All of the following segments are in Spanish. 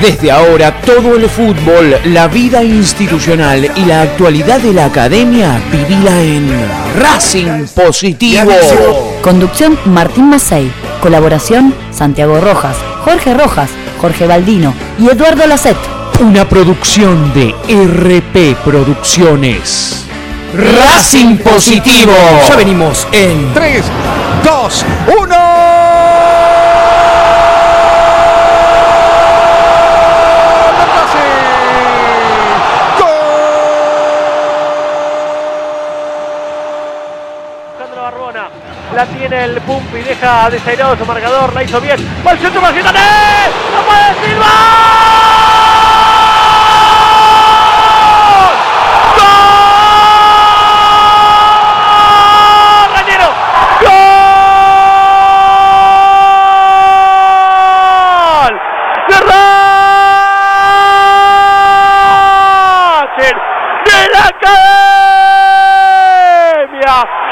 Desde ahora, todo el fútbol, la vida institucional y la actualidad de la academia, vivila en Racing Positivo. Conducción Martín Macei. Colaboración Santiago Rojas, Jorge Rojas, Jorge Baldino y Eduardo Lacet. Una producción de RP Producciones. Racing Positivo. Ya venimos en 3, 2, 1. Alejandro Barbona. La tiene el Pumpi, deja desairado su marcador, la hizo bien. ¡Va el centro! ¡No puede Silva! ¡Gol! ¡Rañero! ¡Gol! ¡De Racing! ¡De la Academia!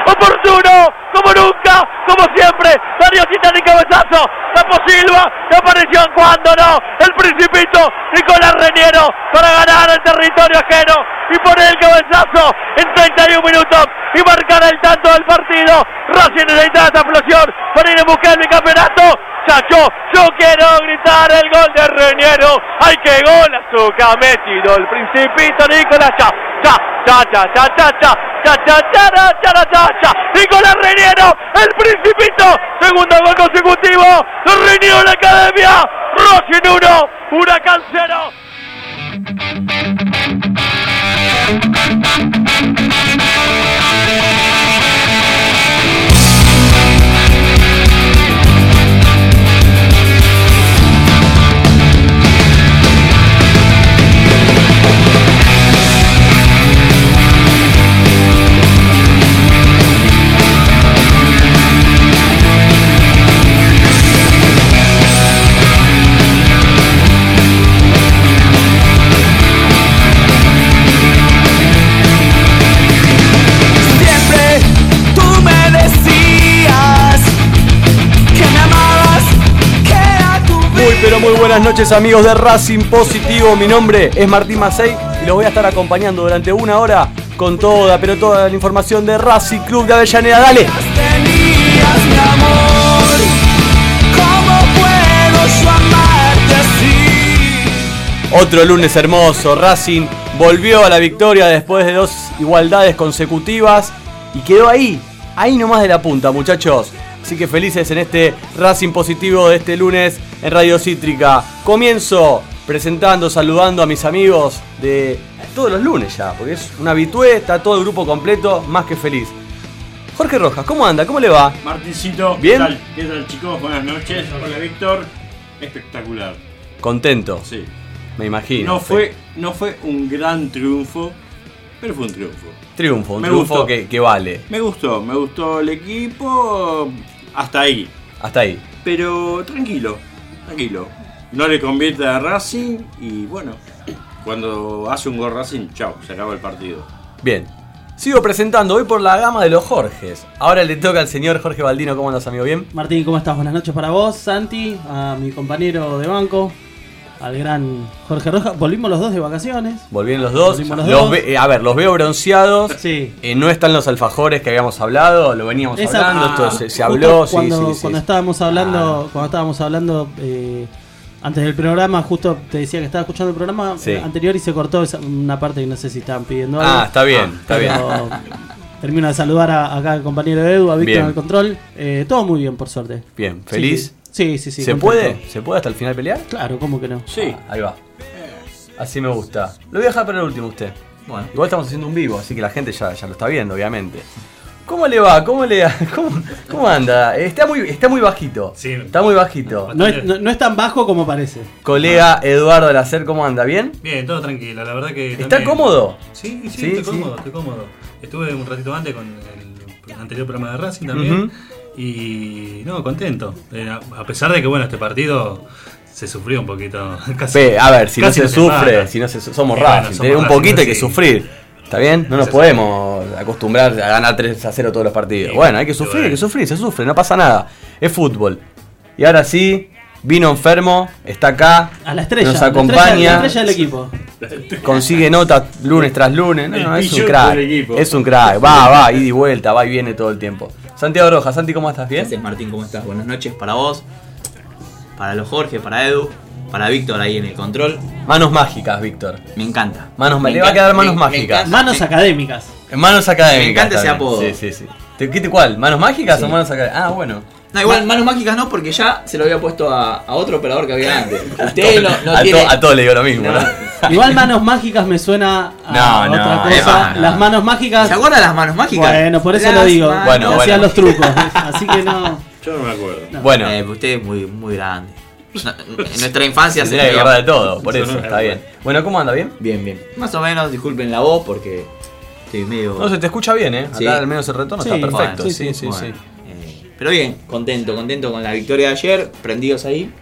oportuno, como nunca, como siempre, Cabezazo, Tapo Silva, que apareció en no, el principito, Nicolás Reñero, para ganar el territorio ajeno y poner el cabezazo en 31 minutos y marcar el tanto del partido. Racing necesita esta explosión para ir a buscar el campeonato. Chacho, yo quiero gritar el gol de Reñero. ¡Ay, qué gol! Azúcar ha metido el principito Nicolás. Cha, cha, cha, cha, cha, cha, cha, cha, cha, cha, cha. Nicolás Reñero, el principito. Segundo gol consecutivo. Reñero la academia. Racing 1, Huracán 0. Buenas noches amigos de Racing Positivo, mi nombre es Martín Macei y los voy a estar acompañando durante una hora con toda, pero toda la información de Racing Club de Avellaneda, dale. Otro lunes hermoso, Racing volvió a la victoria después de dos igualdades consecutivas y quedó ahí, ahí nomás de la punta muchachos. Así que felices en este Racing positivo de este lunes en Radio Cítrica. Comienzo presentando, saludando a mis amigos de todos los lunes ya, porque es una habitué, está todo el grupo completo, más que feliz. Jorge Rojas, ¿cómo anda? ¿Cómo le va? Martincito, Bien. ¿qué tal? ¿Qué tal chicos? Buenas noches. Hola Víctor. Espectacular. Contento, Sí. me imagino. No fue, no fue un gran triunfo, pero fue un triunfo. Triunfo, un Me triunfo que vale. Me gustó, me gustó el equipo hasta ahí. Hasta ahí. Pero tranquilo, tranquilo. No le convierte a Racing y bueno, cuando hace un gol Racing, chao, se acaba el partido. Bien. Sigo presentando hoy por la gama de los Jorges. Ahora le toca al señor Jorge Baldino. ¿Cómo andas, amigo? ¿Bien? Martín, ¿cómo estás? Buenas noches para vos, Santi, a mi compañero de banco, al gran Jorge Rojas. Volvimos los dos de vacaciones. Volvieron los dos. Volvimos los Los dos. ve- eh, a ver, los veo bronceados. Sí. Eh, no están los alfajores que habíamos hablado, lo veníamos Esa- hablando, ah, esto se, habló. sí, cuando, sí, sí. cuando estábamos hablando, Ah. cuando estábamos hablando eh, antes del programa, justo te decía que estaba escuchando el programa eh, anterior y se cortó una parte que no sé si estaban pidiendo algo. Ah, está bien, está bien. Termino de saludar a, acá al compañero Edu, a Víctor en el control. Eh, todo muy bien, por suerte. Bien, ¿feliz? Sí, sí, sí. ¿Se contento. puede? ¿Se puede hasta el final pelear? Claro, ¿cómo que no? Sí. Ah, ahí va. Así me gusta. Lo voy a dejar para el último usted. Bueno, igual estamos haciendo un vivo, así que la gente ya, ya lo está viendo, obviamente. ¿Cómo le va? ¿Cómo le cómo, cómo anda? Está muy, está muy bajito. Sí. Está muy bajito. No es, no- no es tan bajo como parece. Colega Eduardo Lacer, ¿cómo anda? ¿Bien? Bien, todo tranquilo, la verdad que. ¿Está también- cómodo? Sí, sí, Sí, estoy sí. cómodo, estoy cómodo. Estuve un ratito antes con el anterior programa de Racing también. Y no, contento. Eh, a pesar de que bueno, este partido se sufrió un poquito. Casi, Pe, a ver, si no se sufre, si no se, somos bueno, somos un poquito hay que sí. sufrir. ¿Está bien? No nos podemos acostumbrar a ganar 3 a 0 todos los partidos. Sí, bueno, hay que sufrir, bueno. hay que sufrir, se sufre, no pasa nada. Es fútbol. Y ahora sí, Vino enfermo, está acá, A la estrella. nos la estrella- acompaña, La estrella del equipo. consigue notas lunes tras lunes. No, no, es un crack. Es un crack. Va, va, ida y vuelta, va y viene todo el tiempo. Santiago Rojas, Santi, ¿cómo estás? ¿Bien? Gracias Martín, ¿cómo estás? Buenas noches para vos, para los Jorge, para Edu, para Víctor ahí en el control. Manos mágicas, Víctor. Me encanta. Manos, Me le va a quedar manos me- mágicas. Manos académicas. Manos académicas. Me encanta ese apodo. Sí, sí, sí. ¿Te- ¿Qué cuál? ¿Manos mágicas Sí. o manos académicas? Ah, bueno. No, igual manos mágicas no, porque ya se lo había puesto a, a otro operador que había antes. Usted no, no a, tiene. to- a todos le digo lo mismo. No. ¿No? Igual manos mágicas me suena a No, no, otra es cosa. no. Las manos mágicas. ¿Se acuerdan las manos mágicas? Bueno, por eso Las lo digo. manos- Bueno, bueno. hacían los trucos. Así que no. Yo no me acuerdo. Bueno, Eh, usted es muy, muy grande. No, En nuestra infancia se se tiene que acordar de todo, por eso, no está bien. Bueno, ¿cómo anda? ¿Bien? Bien, bien. Más o menos, disculpen la voz porque estoy medio. No, se te escucha bien, ¿eh? Acá Sí. al menos el retorno Sí, está perfecto. bueno, sí, sí, sí. Bueno, eh, pero bien, contento, contento con la victoria de ayer, prendidos ahí.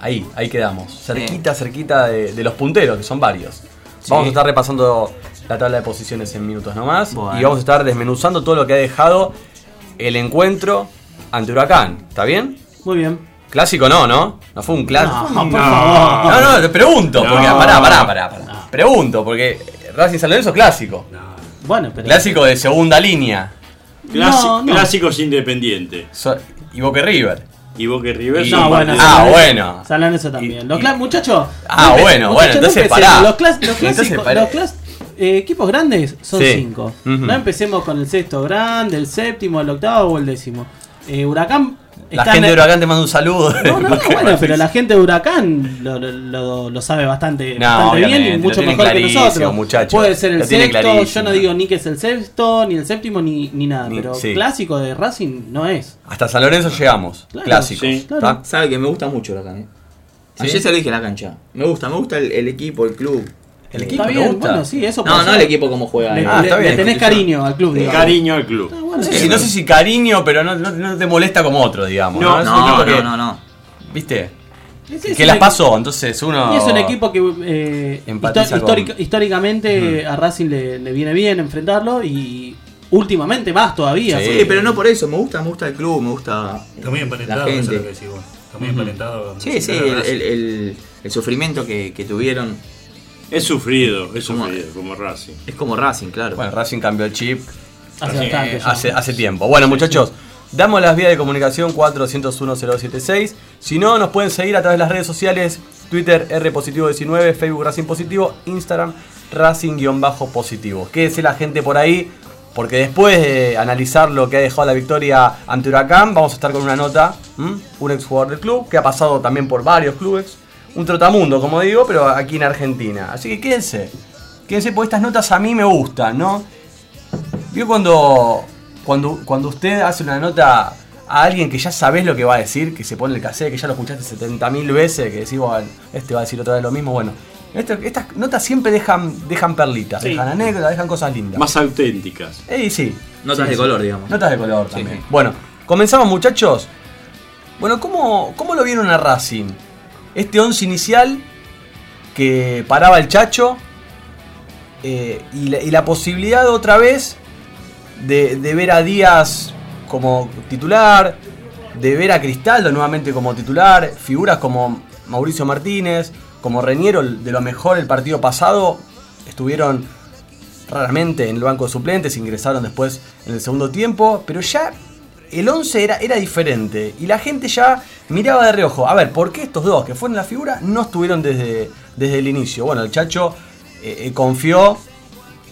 Ahí, ahí quedamos. Cerquita, cerquita de, de los punteros, que son varios. Sí. Vamos a estar repasando la tabla de posiciones en minutos nomás. Bueno. Y vamos a estar desmenuzando todo lo que ha dejado el encuentro ante Huracán. ¿Está bien? Muy bien. Clásico no, ¿no? No fue un clásico. No, por favor. No, no, te pregunto, porque. Pará, pará, pará, pará. Pregunto, porque Racing San Lorenzo es clásico. Bueno, pero. Clásico de segunda línea. Clasi- No, no. Clásicos independientes. So- y Boca River. Y Boca y River Y- No, bueno, partidos- Ah, Lorenzo- bueno. San Lorenzo también. Y- Los y- clas- muchachos. Ah, no bueno, bueno, no entonces empecemos. pará. Los, clas- los clásicos, los clas- eh, equipos grandes son Sí. cinco. No empecemos con el sexto grande, el séptimo, el octavo o el décimo. Eh, Huracán. La gente de Huracán te manda un saludo. No, no, no, bueno, pero la gente de Huracán lo, lo- lo- lo sabe bastante, No, bastante bien obviamente, y mucho mejor que nosotros. muchacho. Puede ser el sexto, yo no digo ni que es el sexto, ni el séptimo, ni, ni nada, Ni- pero sí. clásico de Racing no es. Hasta San Lorenzo llegamos. Claro, Clásicos. sí. Claro. Sabe que me gusta mucho la cancha. ¿Sí? Ayer se lo dije en la cancha. Me gusta, me gusta el, el equipo, el club. El equipo Está ¿te bien, gusta? bueno, sí, eso No, no el equipo como juega. Le, eh. Ah, le- está bien, le tenés cariño al club, digamos. Cariño al club. Ah, bueno, No sé, sí. si, no sé si cariño, pero no, no- no te molesta como otro, digamos. No, No, no, que, no, no. ¿Viste? Que las pasó, entonces uno. Y es un equipo que eh, históricamente a Racing le, le viene bien enfrentarlo y últimamente más todavía. Sí. Pero no por eso. Me gusta, me gusta el club, me gusta Está muy la emparentado, eso es lo que decís vos. Está muy emparentado. Sí, sí, el, el- el- el sufrimiento que, que tuvieron Es sufrido, es sufrido, como Racing. es como Racing, claro. Bueno, Racing cambió el chip Hace eh, bastante ya. hace, hace tiempo. Bueno, muchachos, damos las vías de comunicación 401-076. Si no, nos pueden seguir a través de las redes sociales: Twitter R positivo 19, Facebook Racing positivo, Instagram Racing-positivo. Quédese la gente por ahí. Porque después de analizar lo que ha dejado la victoria ante Huracán, vamos a estar con una nota. ¿m? Un ex jugador del club que ha pasado también por varios clubes. Un trotamundo, como digo, pero aquí en Argentina. Así que quédense. Quédense porque estas notas a mí me gustan, ¿no? Vio cuando, cuando, cuando usted hace una nota a alguien que ya sabes lo que va a decir, que se pone el cassette, que ya lo escuchaste 70.000 veces, que decís, bueno, este va a decir otra vez lo mismo, bueno. esto- estas notas siempre dejan, dejan perlitas, Sí. dejan anécdotas, dejan cosas lindas. Más auténticas. Eh, sí. Notas Sí, de sí. color, digamos. Notas de color también. sí. Bueno, comenzamos muchachos. Bueno, ¿cómo, ¿cómo lo vieron a Racing? Este 11 inicial que paraba el Chacho eh, y, la, posibilidad otra vez de, de ver a Díaz como titular, de ver a Cristaldo nuevamente como titular, figuras como Mauricio Martínez, como Reñero, de lo mejor el partido pasado, estuvieron raramente en el banco de suplentes, ingresaron después en el segundo tiempo, pero ya el 11 era, era diferente y la gente ya miraba de reojo. A ver, ¿por qué estos dos que fueron la figura no estuvieron desde, desde el inicio? Bueno, el Chacho eh, eh, confió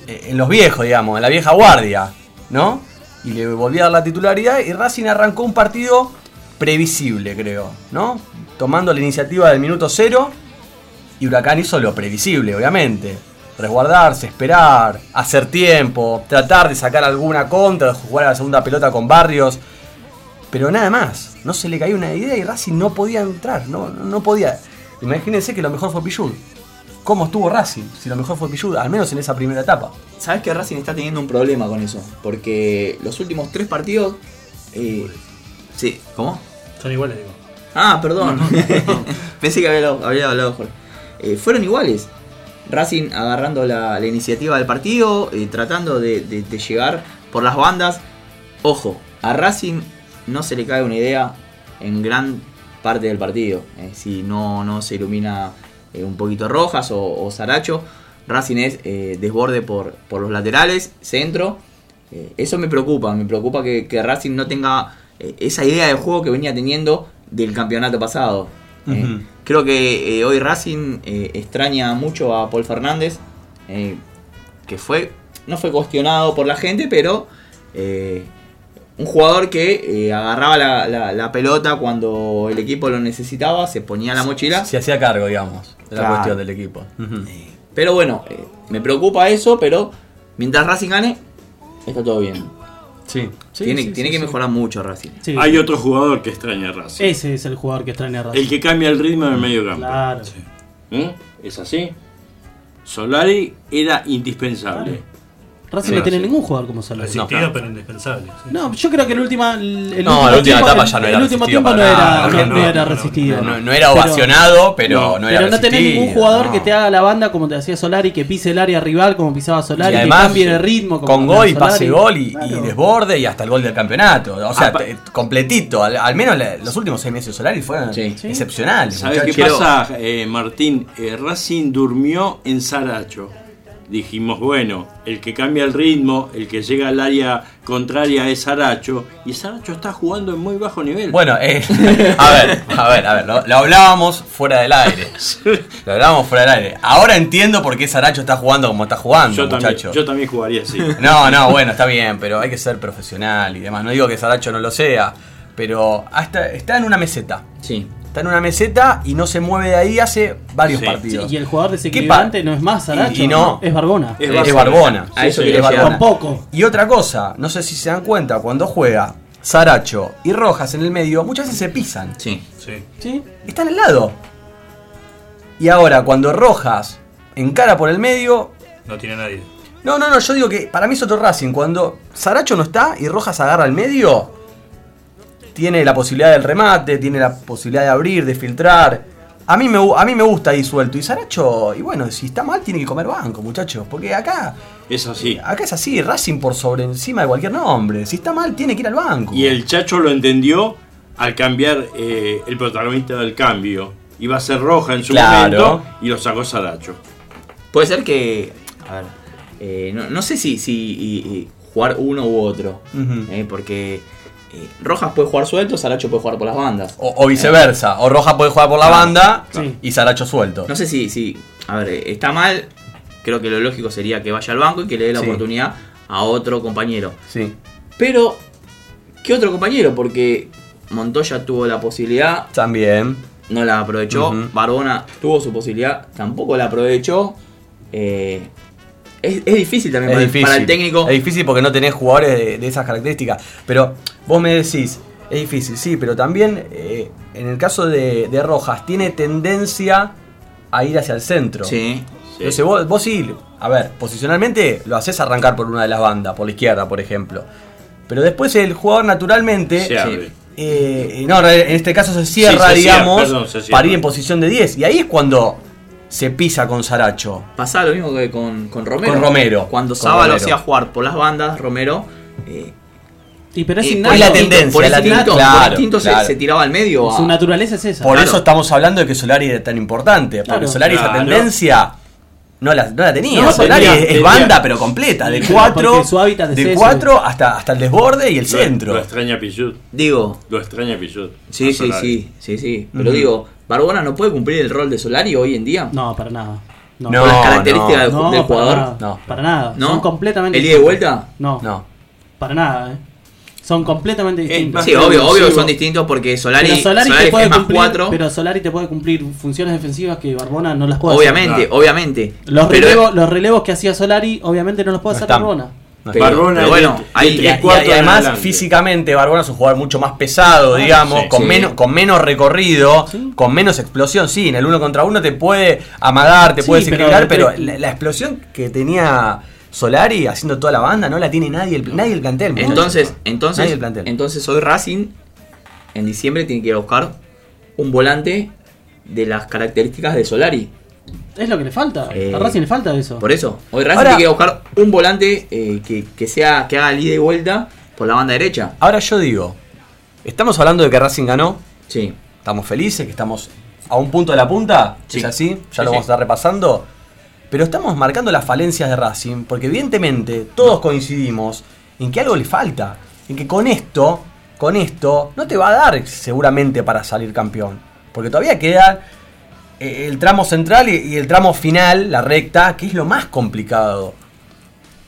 eh, en los viejos, digamos, en la vieja guardia, ¿no? Y le volvió a dar la titularidad y Racing arrancó un partido previsible, creo, ¿no? Tomando la iniciativa del minuto cero y Huracán hizo lo previsible, obviamente. Resguardarse, esperar, hacer tiempo, tratar de sacar alguna contra, jugar a la segunda pelota con Barrios. Pero nada más. No se le cayó una idea y Racing no podía entrar. No, no, no podía. Imagínense que lo mejor fue Pichud. ¿Cómo estuvo Racing? Si lo mejor fue Pichud, al menos en esa primera etapa. Sabes que Racing está teniendo un problema con eso. Porque los últimos tres partidos. eh, sí, ¿cómo? Son iguales, digo. Ah, perdón. Pensé que había, hablado- había hablado Jorge. Eh, fueron iguales. Racing agarrando la, iniciativa del partido, tratando de, llegar por las bandas. Ojo, a Racing no se le cae una idea en gran parte del partido. Eh, si no, no se ilumina eh, un poquito Rojas o, o Saracho, Racing es eh, desborde por, los laterales, centro. Eso me preocupa, me preocupa que, que Racing no tenga esa idea de juego que venía teniendo del campeonato pasado. Eh. Creo que eh, hoy Racing eh, extraña mucho a Paul Fernández, que fue no fue cuestionado por la gente, pero un jugador que agarraba la, la- la pelota cuando el equipo lo necesitaba, se ponía la mochila. Se hacía cargo, digamos, de la Claro. cuestión del equipo. Pero bueno, me preocupa eso, pero mientras Racing gane, está todo bien. Sí, sí, tiene sí, tiene sí, que sí. mejorar mucho Racing. Sí. Hay otro jugador que extraña a Racing. Ese es el jugador que extraña a Racing. El que cambia el ritmo en el medio campo. Claro. ¿Eh? ¿Es así? Solari era indispensable. Racing Sí, no tiene sí. ningún jugador como Solari. Resistido, No. pero indispensable. sí. No, yo creo que el última, el, el No, último la última tiempo, etapa ya no era el último resistido tiempo no para era, nada. no, No, no no, era no, no, resistido. No, no era Pero- ovacionado, pero no, no, era Pero no tenés resistido, ningún jugador no. que te haga la banda como te hacía Solari, que pise el área rival como pisaba Y Solari, que además, cambie de ritmo. Como con cambiaba gol y Solari. pase gol y, y desborde y hasta el gol del campeonato. O sea, Apa- te- completito. Al, al menos la- los últimos seis meses de Solari fueron excepcionales. ¿Sabes qué muchachos. pasa, eh, Martín? Eh, Racing durmió en Saracho. Dijimos, bueno, el que cambia el ritmo, el que llega al área contraria es Saracho. Y Saracho está jugando en muy bajo nivel. Bueno, eh, a ver, a ver, a ver, lo, lo hablábamos fuera del aire. Lo hablábamos fuera del aire. Ahora entiendo por qué Saracho está jugando como está jugando, yo, también, muchacho. yo también jugaría así. No, no, bueno, está bien, pero hay que ser profesional y demás. No digo que Saracho no lo sea, pero hasta está en una meseta. Sí. Está en una meseta y no se mueve de ahí hace varios Sí. Sí, partidos. y el jugador ¿Qué desequilibrante no es más Saracho, Y- y no. es Barbona. Es Es Barbona. A eso Sí, quería es. Barbona. Tampoco. Y otra cosa, no sé si se dan cuenta, cuando juega Saracho y Rojas en el medio, muchas veces se pisan. Sí. Sí. ¿Sí? Están al lado. Y ahora, cuando Rojas encara por el medio. No tiene nadie. No, no, no, yo digo que para mí es otro Racing. Cuando Saracho no está y Rojas agarra el medio, tiene la posibilidad del remate, tiene la posibilidad de abrir, de filtrar. A mí me, a mí me gusta ahí suelto. Y Saracho, y bueno, si está mal, tiene que comer banco, muchachos. Porque acá, Es así. acá es así, Racing por sobre encima de cualquier nombre. Si está mal, tiene que ir al banco. Y el Chacho lo entendió al cambiar eh, el protagonista del cambio. Iba a ser roja en su Claro. momento y lo sacó Saracho. Puede ser que. A ver. eh, no, no sé si, si y- y jugar uno u otro. Eh, porque eh, Rojas puede jugar suelto, Saracho puede jugar por las bandas. O, o viceversa. O Rojas puede jugar por la Claro, banda sí. y Saracho suelto. No sé si, si. A ver, eh, está mal. Creo que lo lógico sería que vaya al banco y que le dé la Sí. oportunidad a otro compañero. Sí. Pero, ¿qué otro compañero? Porque Montoya tuvo la posibilidad, También. no la aprovechó. Ujú. Barbona tuvo su posibilidad, tampoco la aprovechó. Eh, es, es difícil también Es para, el- difícil. para el técnico. Es difícil porque no tenés jugadores de, de esas características. Pero vos me decís, es difícil, sí, pero también eh, en el caso de, de Rojas, tiene tendencia a ir hacia el centro. Sí. Entonces vos, vos sí, a ver, posicionalmente lo haces arrancar por una de las bandas, por la izquierda, por ejemplo. Pero después el jugador naturalmente. Se abre. eh, no, en este caso se cierra, se cierra, digamos, perdón, se cierra. para ir en posición de 10. Y ahí es cuando se pisa con Saracho. Pasaba lo mismo que con, con Romero. Con Romero. Cuando Con Saba lo Romero. hacía jugar por las bandas, Romero. eh, Y pero es eh, innato. por la tendencia, por la instinto, ten- claro, por instinto se- claro. Se, tiraba al medio. Su a- naturaleza es esa. Por Claro. eso estamos hablando de que Solari es tan importante. Porque Claro. Solari esa tendencia no la, no la tenía. No, Solari tenía- es, tenía- banda, pero completa. De Pero 4 porque su hábitat es de cuatro hasta, hasta el desborde y el Lo- centro. Lo extraña Pichut. Digo, Lo extraña Pichut. sí, sí, sí, sí, sí. Pero digo, Barbona no puede cumplir el rol de Solari hoy en día. No, para nada. No, No, las características del, No, del para jugador. nada. No. Para nada. ¿No? Son completamente ¿El ida y vuelta? No, No. para nada. eh. Son completamente distintos. más Sí, obvio, obvio que son distintos porque Solari, pero Solari, Solari te puede es más cumplir, 4. pero Solari te puede cumplir funciones defensivas que Barbona no las puede Obviamente, hacer. Claro. obviamente. Los relevos, los relevos que hacía Solari, obviamente no los puede No hacer están. Barbona. Pero- Barbona pero es bueno, Y, además adelante. físicamente Barbona es un jugador mucho más pesado, digamos, sí, con, sí. Menos, con menos recorrido, Sí. con menos explosión. Sí, en el uno contra uno te puede amagar, te puede desequilibrar, pero, la, la explosión que tenía Solari haciendo toda la banda no la tiene nadie, el, nadie el plantel. muchachos. Entonces, Nadie entonces, el plantel. entonces hoy Racing en diciembre tiene que ir a buscar un volante de las características de Solari. Es lo que le falta. Eh, a Racing le falta eso. Por eso, hoy Racing Ahora- tiene que ir a buscar un volante eh, que, que sea que haga el ida y vuelta por la banda derecha. Ahora yo digo, estamos hablando de que Racing ganó, Sí. estamos felices, que estamos a un punto de la punta, Sí. ¿es así? Ya Sí, lo vamos sí. a estar repasando. Pero estamos marcando las falencias de Racing, porque evidentemente todos coincidimos en que algo le falta. En que con esto, con esto, no te va a dar seguramente para salir campeón. Porque todavía queda el tramo central y, y el tramo final, la recta, que es lo más complicado.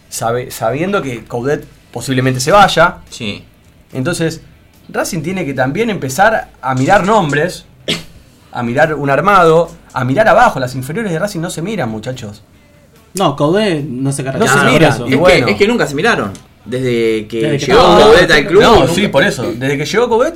Sabe- sabiendo que Coudet posiblemente se vaya. Sí. Entonces, Racing tiene que también empezar a mirar nombres, a mirar un armado, a mirar abajo. Las inferiores de Racing no se miran, muchachos. No, Caudé no se No caracteriza se por mira. eso. Y Es, bueno. que, es que nunca se miraron. Desde que Desde que llegó estaba- Coudet al club. No, nunca- sí, por eso. Desde que llegó Coudet,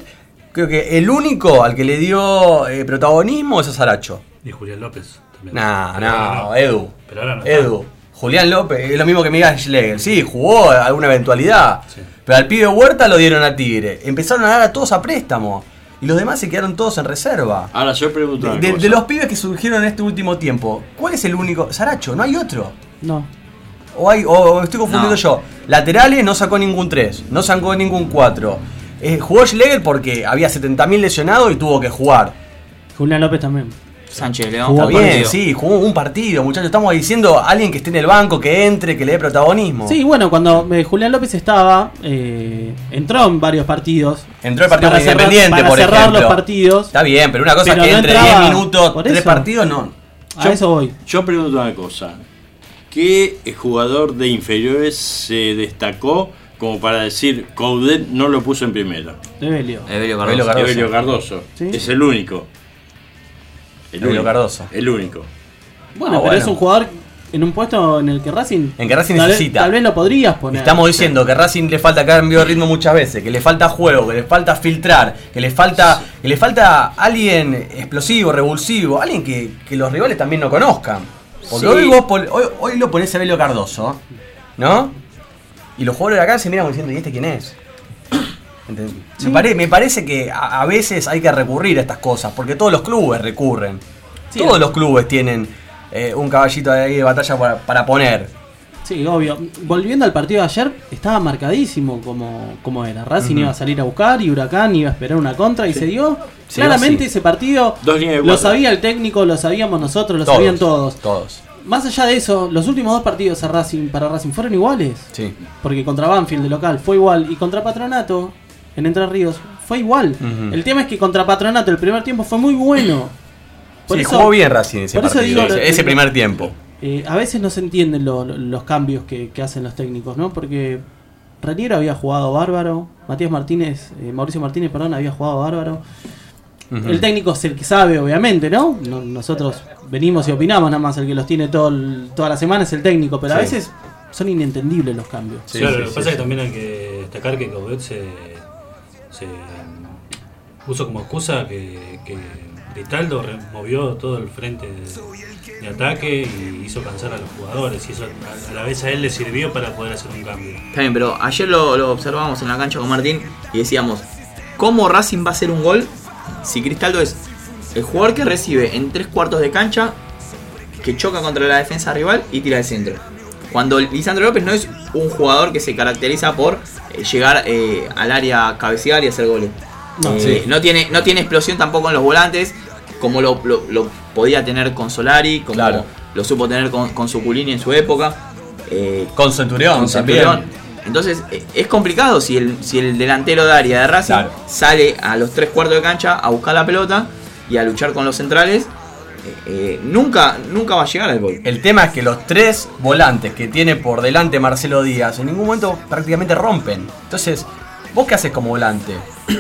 creo que el único al que le dio eh, protagonismo es a Saracho. Y Julián López también. No, Pero ahora no, Edu. Pero ahora no. Edu. Julián López, es lo mismo que Miguel Schlegel. Sí, jugó alguna eventualidad. Sí. Pero al pibe Huerta lo dieron a Tigre. Empezaron a dar a todos a préstamo. Y los demás se quedaron todos en reserva. Ahora yo pregunto De, una de- cosa. de los pibes que surgieron en este último tiempo, ¿cuál es el único? Saracho, no hay otro. No. O, hay, o estoy confundiendo No. yo. Laterales no sacó ningún 3, no sacó ningún 4. Eh, jugó Schlegel porque había 70.000 lesionados y tuvo que jugar. Julián López también. Sánchez León. Está Jugó bien, partido. sí, jugó un partido, muchachos. Estamos diciendo a alguien que esté en el banco, que entre, que le dé protagonismo. Sí, bueno, cuando eh, Julián López estaba, eh, entró en varios partidos. Entró el partido Para cerrar- Independiente, para por cerrar ejemplo. los partidos. Está bien, pero una cosa Pero es que no entre entraba 10 minutos, por 3 eso. partidos, no. A eso voy. Yo pregunto una cosa. ¿Qué jugador de inferiores se destacó como para decir Coudet no lo puso en primera? Evelio. Evelio Evelio Cardoso. Evelio Cardoso. Sí. Es el único. El Evelio único. Cardoso. El único. Bueno, Ah, pero bueno. es un jugador en un puesto en el que Racing. En que Racing tal vez- necesita. Tal vez lo podrías poner. Estamos diciendo que Racing le falta cambio de ritmo muchas veces, que le falta juego, que le falta filtrar, que le falta, que le falta alguien explosivo, revulsivo, alguien que, que los rivales también no conozcan. Porque Sí. hoy, vos hoy, hoy lo ponés a Belio Cardoso, ¿no? Y los jugadores de acá se miran como diciendo, ¿y este quién es? Me, pare- me parece que a, a veces hay que recurrir a estas cosas, porque todos los clubes recurren. Sí, todos es- los clubes tienen eh, un caballito ahí de batalla para, para poner. Sí, obvio. Volviendo al partido de ayer, estaba marcadísimo como, como era. Racing iba a salir a buscar y Huracán iba a esperar una contra y se dio. Claramente ese partido de lo sabía el técnico, lo sabíamos nosotros, lo sabían todos. Todos. Más allá de eso, los últimos dos partidos a Racing, para Racing fueron iguales. Sí. Porque contra Banfield de local fue igual y contra Patronato en Entre Ríos fue igual. El tema es que contra Patronato el primer tiempo fue muy bueno. Por sí, eso- jugó bien Racing ese por eso partido, digo, ese, primer tiempo. Eh, a veces no se entienden lo- lo- los cambios que, que hacen los técnicos, ¿no? Porque Raniero había jugado bárbaro, Matías Martínez, eh, Mauricio Martínez, perdón, había jugado bárbaro. El técnico es el que sabe, obviamente, ¿no? No- Nosotros venimos y opinamos, nada más el que los tiene todo el- toda la semana es el técnico, pero a veces son inentendibles los cambios. Sí, claro, sí, lo que sí, pasa sí. es que también hay que destacar que Coudet se, se mm, puso como excusa que, que Cristaldo removió todo el frente de, de ataque y hizo cansar a los jugadores y eso a, a la vez a él le sirvió para poder hacer un cambio. Está bien, pero ayer lo, lo observamos en la cancha con Martín y decíamos, ¿cómo Racing va a hacer un gol si Cristaldo es el jugador que recibe en tres cuartos de cancha, que choca contra la defensa rival y tira el centro? Cuando Lisandro López no es un jugador que se caracteriza por eh, llegar eh, al área cabecear y hacer goles. No, Eh, sí. no, tiene, no tiene explosión tampoco en los volantes, como lo, lo- lo podía tener con Solari, como Claro. lo supo tener con, con Suculini en su época. Eh, Con Centurión, con también. Entonces eh, es complicado si el, si el delantero de área de Racing Claro. sale a los tres cuartos de cancha a buscar la pelota y a luchar con los centrales. eh, eh, nunca, nunca va a llegar al gol. El tema es que los tres volantes que tiene por delante Marcelo Díaz en ningún momento prácticamente rompen. Entonces, ¿vos qué haces como volante?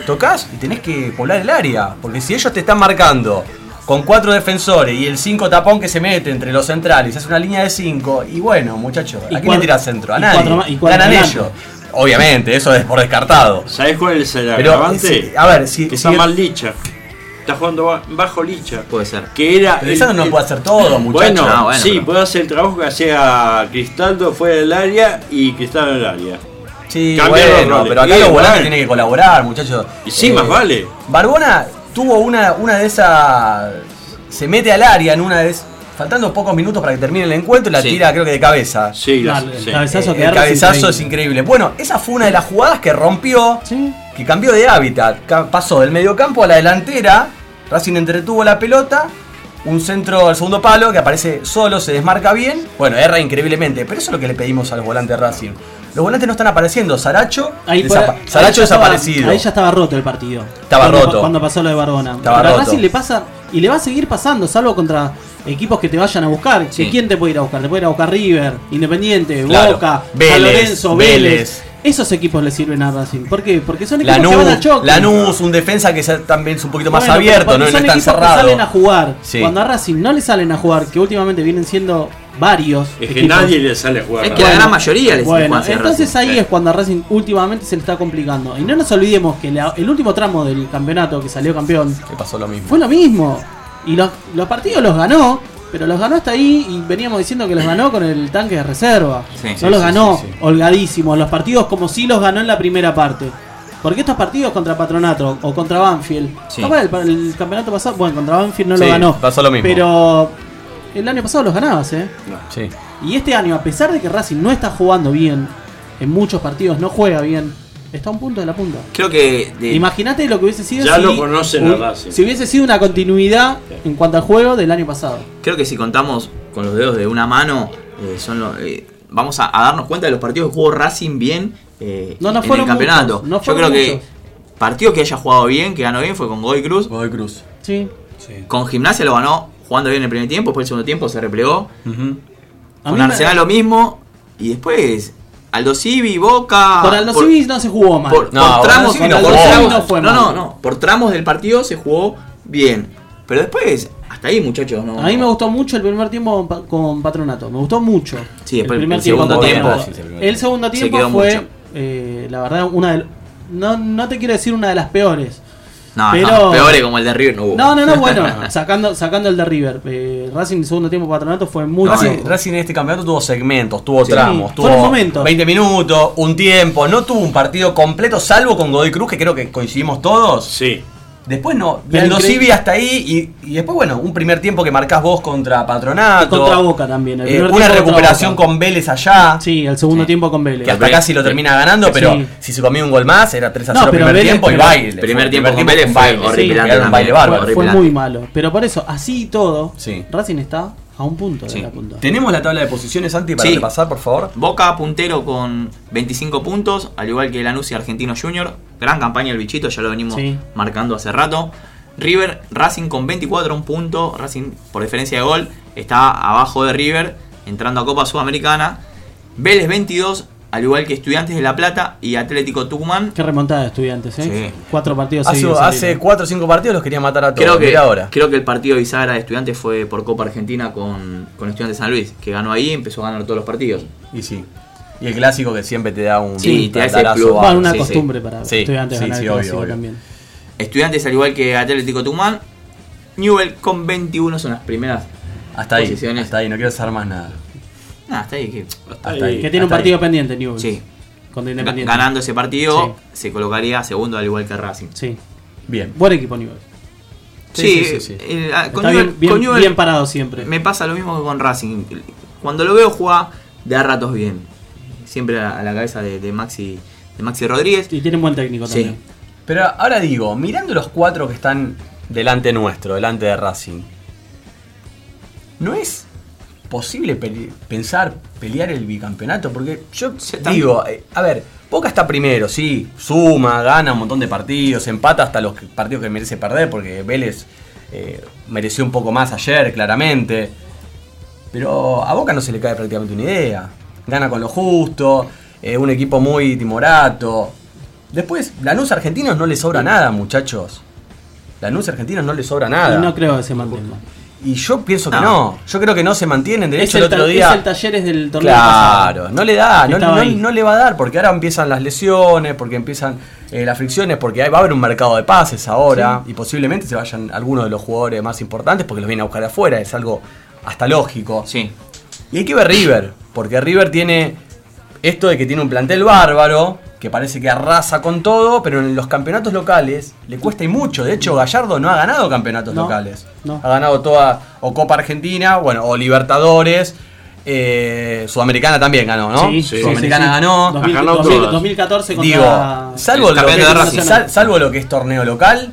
Tocás y tenés que poblar el área. Porque si ellos te están marcando con cuatro defensores y el cinco tapón que se mete entre los centrales, hace una línea de cinco, y bueno, muchachos, ¿a quién le tirás centro? A y nadie. cuatro más- y cuatro Ganan ellos. Obviamente, eso es por descartado. ¿Sabés cuál es el Pero, agravante? si- a ver, si- que si- está mal Licha. Está jugando ba- bajo Licha. Puede ser. Que era. Pero Lisandro no puede hacer todo, muchachos. Bueno, Ah, bueno, sí, pero- puede hacer el trabajo que hacía Cristaldo fuera del área y Cristaldo en el área. Sí, Cambiar bueno, roles. pero acá los volantes tienen que colaborar, muchachos. Y sí, Eh, más vale. Barbona tuvo una, una de esas. Se mete al área en una de esas. Faltando pocos minutos para que termine el encuentro y la Sí. tira, creo que de cabeza. Sí, la- Claro, el sí. cabezazo Eh, que el cabezazo es increíble. Bueno, esa fue una de las jugadas que rompió, Sí. que cambió de hábitat. Pasó del mediocampo a la delantera Racing entretuvo la pelota, un centro al segundo palo que aparece solo, se desmarca bien. Bueno, erra increíblemente, pero eso es lo que le pedimos a los volantes de Racing. Los volantes no están apareciendo. Saracho, Ahí por- ahí Saracho estaba- desaparecido. ahí ya estaba roto el partido. Estaba Cuando- roto. Cuando pasó lo de Barbona. Estaba Pero roto. Racing le pasa y le va a seguir pasando, salvo contra equipos que te vayan a buscar. Sí. ¿Que ¿Quién te puede ir a buscar? Te puede ir a buscar River, Independiente, Claro. Boca, Vélez, San Lorenzo, Vélez. Vélez. Esos equipos le sirven a Racing. ¿Por qué? Porque son equipos que van al choque. Lanús, un defensa que también es un poquito más Bueno, abierto, no, no son es tan equipos que cerrado. salen a jugar. Sí. Cuando a Racing no le salen a jugar, que últimamente vienen siendo varios. Es que equipos. nadie le sale a jugar. Es que la gran mayoría les Bueno, juega entonces Racing. ahí es cuando a Racing últimamente se le está complicando. Y no nos olvidemos que la- el último tramo del campeonato que salió campeón Que pasó lo mismo. fue lo mismo. Y los, los partidos los ganó, pero los ganó hasta ahí y veníamos diciendo que los ganó con el tanque de reserva. Sí, no sí, los sí, ganó sí, sí. holgadísimos. Los partidos como si los ganó en la primera parte. Porque estos partidos contra Patronato o contra Banfield, el, el campeonato pasado, bueno, contra Banfield no Sí, lo ganó. pasó lo mismo. Pero el año pasado los ganabas, ¿eh? Sí. Y este año, a pesar de que Racing no está jugando bien, en muchos partidos no juega bien, está a un punto de la punta. Creo que Imagínate lo que hubiese sido Ya si, lo conocen a Racing. si hubiese sido una continuidad en cuanto al juego del año pasado. creo que si contamos con los dedos de una mano, eh, son los- eh, vamos a, a darnos cuenta de los partidos que jugó Racing bien eh, No, no en el campeonato. muchos, no Yo creo que muchos. partidos que haya jugado bien, que ganó bien, fue con Godoy Cruz. Godoy Cruz. Sí. Con Gimnasia lo ganó jugando bien en el primer tiempo, después el segundo tiempo se replegó. A Con me- Arsenal lo mismo. Y después Aldo Civi, Boca. Con Aldo por- Civi no se jugó mal. Por, No, por tramos, no, no por tramos-. No fue no, no, no, por tramos del partido se jugó bien. Pero después, hasta ahí muchachos, no. A mí me gustó mucho el primer tiempo con Patronato. Me gustó mucho. Sí, después el primer el tiempo segundo tiempo, el segundo Se tiempo fue, eh, la verdad, una de no, no te quiero decir una de las peores. No, pero- no, peores como el de River no hubo. No, no, no, bueno, sacando, sacando el de River. Eh, Racing el segundo tiempo Patronato fue muy Racing, bajo. Racing en este campeonato tuvo segmentos, tuvo Sí. tramos, tuvo momentos. 20 minutos, un tiempo, no tuvo un partido completo, salvo con Godoy Cruz, que creo que coincidimos todos. Sí. Después no, Pero Civi hasta ahí, y, y después, bueno, un primer tiempo que marcás vos contra Patronato. Y contra Boca también, el Eh, una recuperación con Vélez allá. Sí, el segundo tiempo con Vélez. Que hasta casi lo termina ganando, Sí. pero si se comía un gol más, era 3 a No, 0 pero primer Vélez- tiempo y baile. Primer tiempo con Vélez baile, era un baile bárbaro. Fue, muy malo. Pero por eso, así y todo, Sí. Racing está a un punto de Sí. la punta. Tenemos la tabla de posiciones, Santi, para Sí. repasar, por favor. Boca puntero con 25 puntos, al igual que Lanús y Argentino Junior. Gran campaña el bichito, ya lo venimos Sí. marcando hace rato. River, Racing con 24, un punto. Racing, por diferencia de gol, está abajo de River, entrando a Copa Sudamericana. Vélez 22, al igual que Estudiantes de La Plata y Atlético Tucumán. Qué remontada de estudiantes, ¿eh? Sí. Cuatro partidos Hace, seguidos. hace. 4 o 5 partidos los quería matar a todos. Creo que, ahora. creo que el partido de bisagra de Estudiantes fue por Copa Argentina con, con Estudiantes de San Luis, que ganó ahí y empezó a ganar todos los partidos. Y sí. Y el clásico que siempre te da un Sí, te da ese. Bueno, una Sí, sí. costumbre para Sí, estudiantes sí, ganar sí, el obvio, clásico obvio. también. Estudiantes, al igual que Atlético Tucumán. Newell con 21 son las primeras. Hasta ahí, Posiciones. hasta ahí, no quiero hacer más nada. Ah, está ahí. que- Hasta ahí. Que tiene un hasta partido ahí. pendiente, Newell's. Sí. Contra Independiente. Ganando ese partido, se colocaría segundo al igual que Racing. Sí. Bien. Buen equipo, Newell's. Sí, Sí, sí, sí, sí. eh, ah, con Está Newell- bien, bien, con Newell bien parado siempre. me pasa lo mismo que con Racing. Cuando lo veo jugar, de a ratos bien. Siempre a, a la cabeza de, de Maxi de Maxi Rodríguez. Y tiene un buen técnico Sí. también. Pero ahora digo, mirando los cuatro que están delante nuestro, delante de Racing, ¿no es posible pele- pensar pelear el bicampeonato? Porque yo digo, eh, a ver, Boca está primero, sí, suma, gana un montón de partidos, empata hasta los partidos que merece perder, porque Vélez eh, mereció un poco más ayer, claramente. Pero a Boca no se le cae prácticamente una idea. Gana con lo justo, eh, un equipo muy timorato. Después, Lanús Argentinos no le sobra nada, muchachos. Lanús Argentinos no le sobra nada. Y no creo que se mantenga. Y yo pienso que No. no. Yo creo que no se mantienen. De hecho, el, el otro día. es el Talleres del torneo Claro, pasado. no le da, no, no- le va a dar, porque ahora empiezan las lesiones, porque empiezan eh, las fricciones, porque hay- va a haber un mercado de pases ahora, y posiblemente se vayan algunos de los jugadores más importantes porque los vienen a buscar afuera, es algo hasta lógico. Sí. Y hay que ver River, porque River tiene esto de que tiene un plantel bárbaro, que parece que arrasa con todo, pero en los campeonatos locales le cuesta y mucho. De hecho, Gallardo no ha ganado campeonatos No, locales. no. Ha ganado toda, o Copa Argentina, bueno, o Libertadores. eh, Sudamericana también ganó, ¿no? Sí, sí, Sudamericana sí, sí. ganó. 2000, Ha ganado 2000, todas. 2014 contra Digo, salvo el lo, campeón que, de Racing. sal- salvo lo que es torneo local,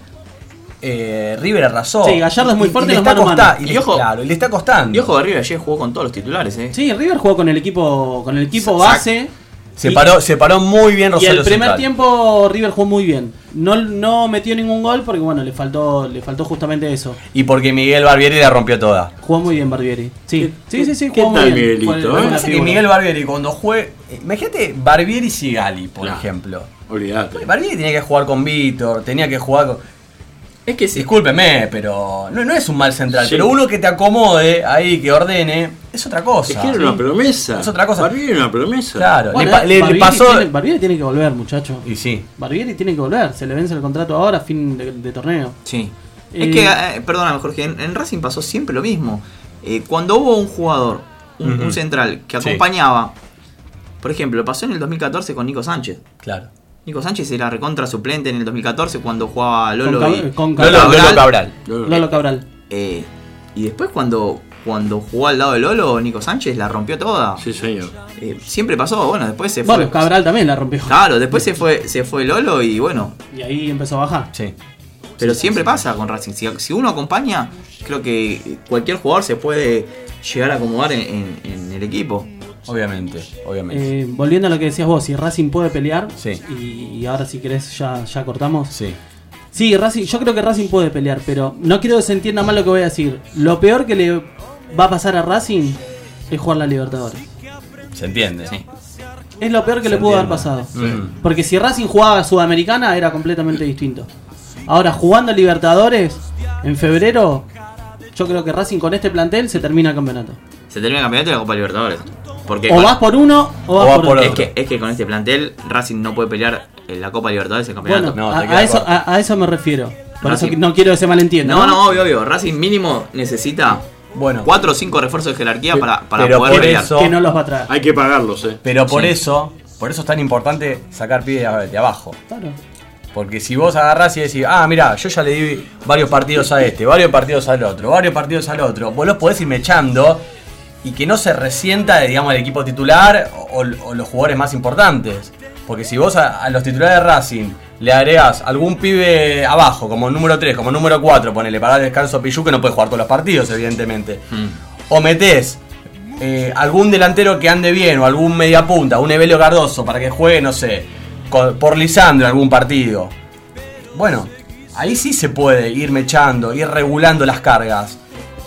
eh, River arrasó. Sí, Gallardo es muy Y- fuerte y le en está los mano a mano. costando. Y, Y ojo- claro, y le está costando. Y ojo de River ayer jugó con todos los titulares, eh. Sí, River jugó con el equipo, con el equipo Exacto. base. Se Y- paró, se paró muy bien Y Rosario el primer Central. tiempo River jugó muy bien. No, no metió ningún gol porque bueno, le faltó, le faltó justamente eso. Y porque Miguel Barbieri la rompió toda. Jugó muy bien Barbieri. Sí, sí, sí, sí, qué jugó muy tal bien. Miguelito, eh? que. Miguel Barbieri cuando juegue. Imagínate Barbieri y Sigali, por ejemplo. Olvídate. Barbieri tenía que jugar con Víctor, tenía que jugar con. Es que sí. Discúlpeme, pero no, no es un mal central. Sí. Pero uno que te acomode ahí, que ordene, es otra cosa. Es que era una promesa. Es otra cosa. Barbieri era una promesa. Claro, Bueno, le, pa- le- le Barbieri pasó. Tiene, Barbieri tiene que volver, muchacho. Y sí. Barbieri tiene que volver. Se le vence el contrato ahora, fin de, de torneo. Sí. Eh, Es que, eh, perdóname Jorge, en, en Racing pasó siempre lo mismo. Eh, cuando hubo un jugador, un, central, que Sí. acompañaba, por ejemplo, pasó en el 2014 con Nico Sánchez. Claro. Nico Sánchez era recontra suplente en el 2014 cuando jugaba Lolo Con y con Cabral. Lolo Cabral. Lolo Cabral. Eh, y después cuando, cuando jugó al lado de Lolo, Nico Sánchez la rompió toda. Sí, señor. Eh, siempre pasó, bueno, después se fue. Bueno, Cabral también la rompió. Claro, después se fue, se fue Lolo y bueno, Y ahí empezó a bajar. Sí. pero siempre pasa con Racing. Si, si uno acompaña, creo que cualquier jugador se puede llegar a acomodar en, en- en el equipo. Obviamente, obviamente. Eh, volviendo a lo que decías vos, si Racing puede pelear, Sí. y, y ahora si querés ya, ya cortamos. sí. Sí, Racing, yo creo que Racing puede pelear, pero no quiero que se entienda mal lo que voy a decir. Lo peor que le va a pasar a Racing es jugar la Libertadores. Se entiende. Es lo peor que Se le pudo haber pasado. Mm. Porque si Racing jugaba Sudamericana era completamente distinto. Ahora, jugando Libertadores en febrero, yo creo que Racing con este plantel se termina el campeonato. Se termina el campeonato de la Copa Libertadores. Porque O con- vas por uno o vas O vas por, por otro. es, que, es que con este plantel Racing no puede pelear en la Copa Libertadores el campeonato. Bueno, No, te a, eso, a, a eso me refiero. Por Racing- eso no quiero que se malentienda. no, no, obvio, obvio. Racing mínimo necesita Bueno. 4 o 5 refuerzos de jerarquía para, para pero poder por pelear. eso- Que no los va a traer. Hay que pagarlos, eh. Pero por Sí. eso, por eso es tan importante sacar pie de, de abajo. Claro. Porque si vos agarrás y decís, ah, mira, yo ya le di varios partidos a este, varios partidos al otro, varios partidos al otro, vos los podés irme echando y que no se resienta, digamos, el equipo titular o, o los jugadores más importantes. Porque si vos a, a los titulares de Racing le agregás algún pibe abajo, como número 3, como número 4, ponele para dar descanso a Pichu, que no puede jugar todos los partidos, evidentemente. Mm. O metés eh, algún delantero que ande bien o algún mediapunta, un Evelio Cardoso para que juegue, no sé, con- por Lisandro algún partido. Bueno, ahí sí se puede ir mechando, ir regulando las cargas.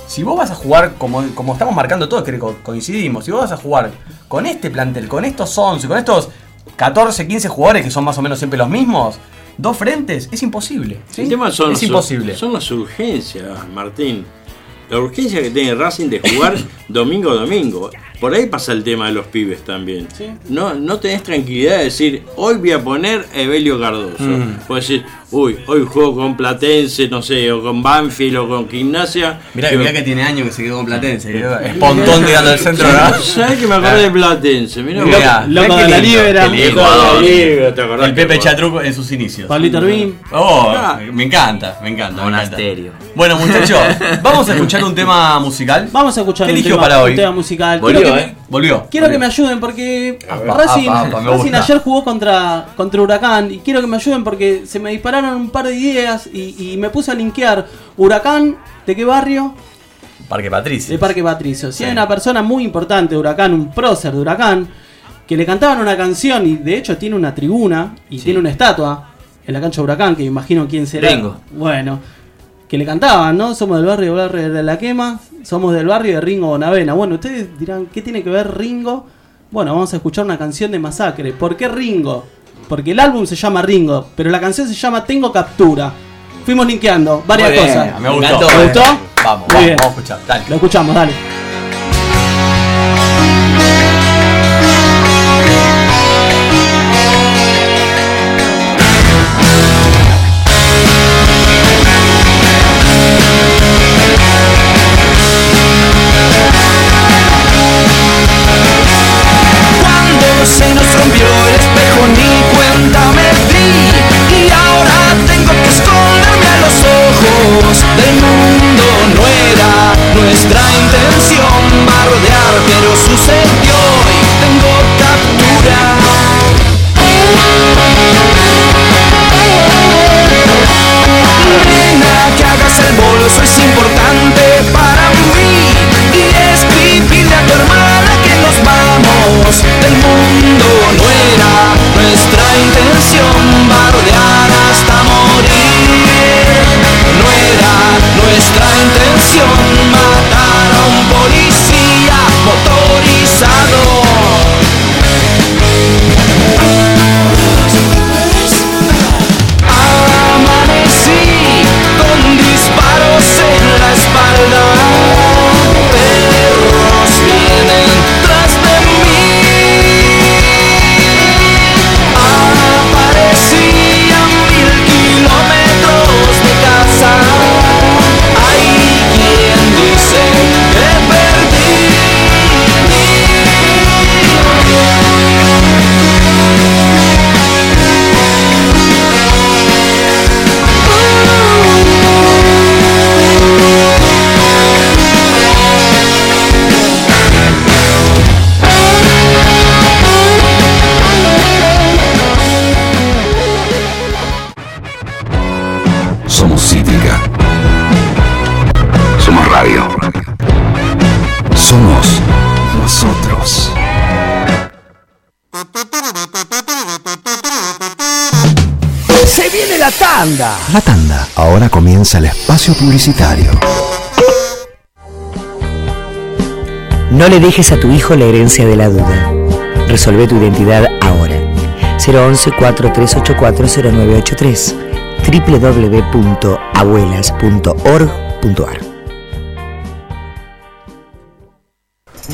Si vos vas a jugar, como, como estamos marcando todos, que co- coincidimos, si vos vas a jugar con este plantel, con estos 11, con estos 14, 15 jugadores que son más o menos siempre los mismos, dos frentes, es imposible. ¿sí? El tema son es imposible. Son las urgencias, Martín. La urgencia que tiene Racing de jugar domingo a domingo. Por ahí pasa el tema de los pibes también. Sí. No, no tenés tranquilidad de decir, hoy voy a poner a Evelio Cardoso. Mm. Puedes decir, uy, hoy juego con Platense, no sé, o con Banfield o con Gimnasia. Mirá, Que- mirá que tiene años que se quedó con Platense. Espontón tirando el centro, ¿verdad? ¿Sabés que me acordé de Platense? Mirá, Mirá. Loco de la lindo, Libera. qué lindo. Loco de la Libera, ¿te acordás El Pepe Chatruco en sus inicios. Pablito Arbín. Oh, Ah. me encanta, me encanta. me encanta. Monasterio. Bueno, muchachos, vamos a escuchar un tema musical. Vamos a escuchar ¿Qué un eligió tema, para hoy? un tema musical. Eh. Volvió. quiero que me ayuden porque Apa, Racing, apa, apa, me Racing gusta. ayer jugó contra, contra Huracán y quiero que me ayuden porque se me dispararon un par de ideas y, y me puse a linkear Huracán, ¿de qué barrio? Parque Patricio. De Parque Patricio. Si Sí. hay una persona muy importante de Huracán, un prócer de Huracán, que le cantaban una canción y de hecho tiene una tribuna y tiene una estatua en la cancha de Huracán, que me imagino quién será. Ringo. Bueno, que le cantaban, ¿no? Somos del barrio, barrio de la quema, somos del barrio de Ringo Bonavena. Bueno, ustedes dirán, ¿qué tiene que ver Ringo? Bueno, vamos a escuchar una canción de Masacre. ¿Por qué Ringo? Porque el álbum se llama Ringo, pero la canción se llama Tengo Captura. Fuimos linkeando varias bien, cosas. Me gustó. encantó. ¿Te gustó? Vamos, vamos, vamos a escuchar. Dale. Lo escuchamos, dale. Comienza espacio publicitario. No le dejes a tu hijo la herencia de la duda. Resolve tu identidad ahora. 011-4384-0983 www.abuelas.org.ar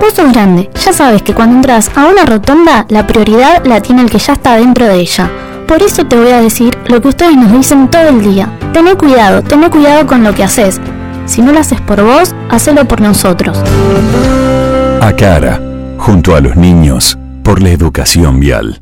Vos sos grande, ya sabes que cuando entras a una rotonda, la prioridad la tiene el que ya está dentro de ella. Por eso te voy a decir lo que ustedes nos dicen todo el día. Tené cuidado, tené cuidado con lo que haces. Si no lo haces por vos, hacelo por nosotros. A cara, junto a los niños, por la educación vial.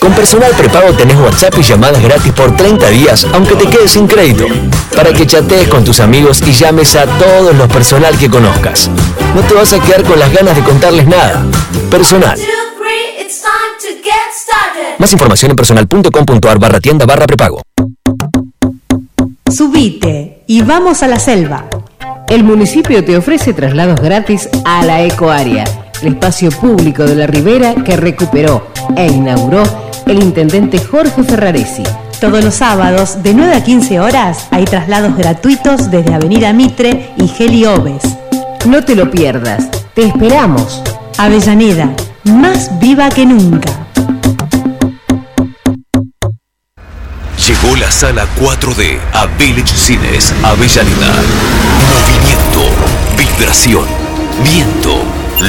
Con personal prepago tenés WhatsApp y llamadas gratis por 30 días, aunque te quedes sin crédito. Para que chatees con tus amigos y llames a todos los personal que conozcas. No te vas a quedar con las ganas de contarles nada. Personal. Más información en personal.com.ar barra tienda barra prepago. Subite y vamos a la selva. El municipio te ofrece traslados gratis a la ecoárea, el espacio público de la ribera que recuperó e inauguró el intendente Jorge Ferraresi. Todos los sábados, de 9 a 15 horas, hay traslados gratuitos desde Avenida Mitre y Geli Oves. No te lo pierdas, te esperamos. Avellaneda, más viva que nunca. Llegó la sala 4D a Village Cines Avellaneda. Movimiento, vibración, viento,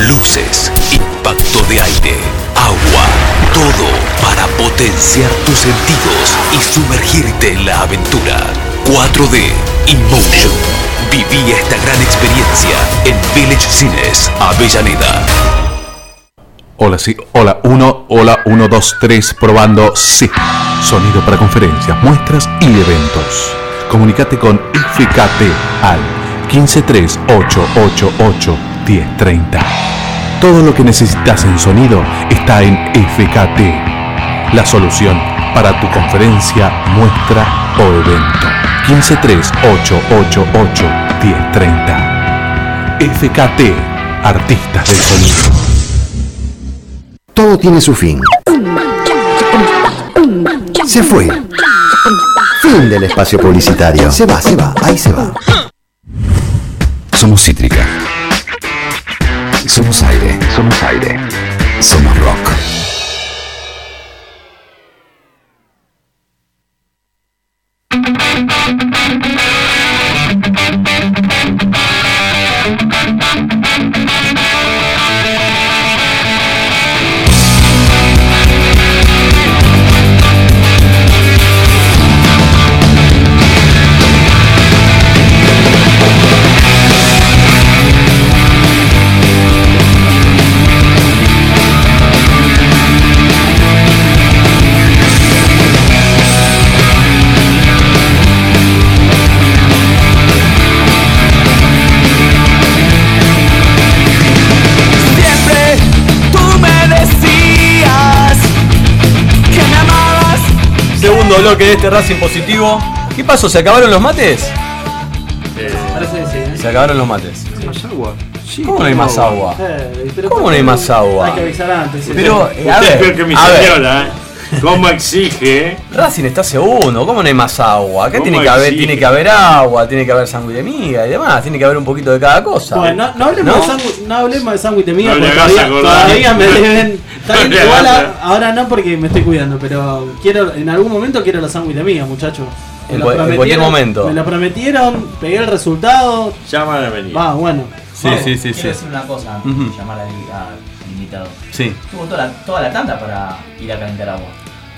luces, impacto de aire, agua, todo para potenciar tus sentidos y sumergirte en la aventura. 4D Emotion. Viví esta gran experiencia en Village Cines Avellaneda. Hola, sí, hola, 1, hola, 1, 2, 3, probando, sí. Sonido para conferencias, muestras y eventos. Comunicate con FKT al 1538881030. Todo lo que necesitas en sonido está en FKT. La solución para tu conferencia, muestra o evento. 1538881030. FKT, Artistas del Sonido. Todo tiene su fin. Se fue. Fin del espacio publicitario. Se va, se va, ahí se va. Somos Cítrica. Somos aire. Somos aire. Somos rock. Bloque de este Racing positivo. ¿Qué pasó? ¿Se acabaron los mates? Parece que sí. ¿eh? Se acabaron los mates. ¿Más agua? ¿Cómo no hay más agua? Eh, ¿Cómo no hay más agua? Hay que avisar antes. sí. Pero, eh, a ver, peor que mi a ver. señora, ¿eh? ¿Cómo exige? Racing está segundo, ¿cómo no hay más agua? Acá ¿Cómo tiene que, haber, exige? tiene que haber agua, tiene que haber sándwich de miga y demás, tiene que haber un poquito de cada cosa. Bueno, no, no hablemos ¿No? de sándwich- no hablemos de sándwich de miga No le porque todavía, todavía me deben. Le igual a- ahora no porque me estoy cuidando, pero quiero en algún momento quiero los sándwiches de miga, muchachos. En cualquier momento. Me lo prometieron, pegué el resultado. Llaman a venir. Va, bueno. Sí, Vamos. sí, sí, Quiero sí. decir una cosa antes Ujú. de llamar al, al invitado. Sí. Tuvo toda la, toda la tanda para ir a calentar agua.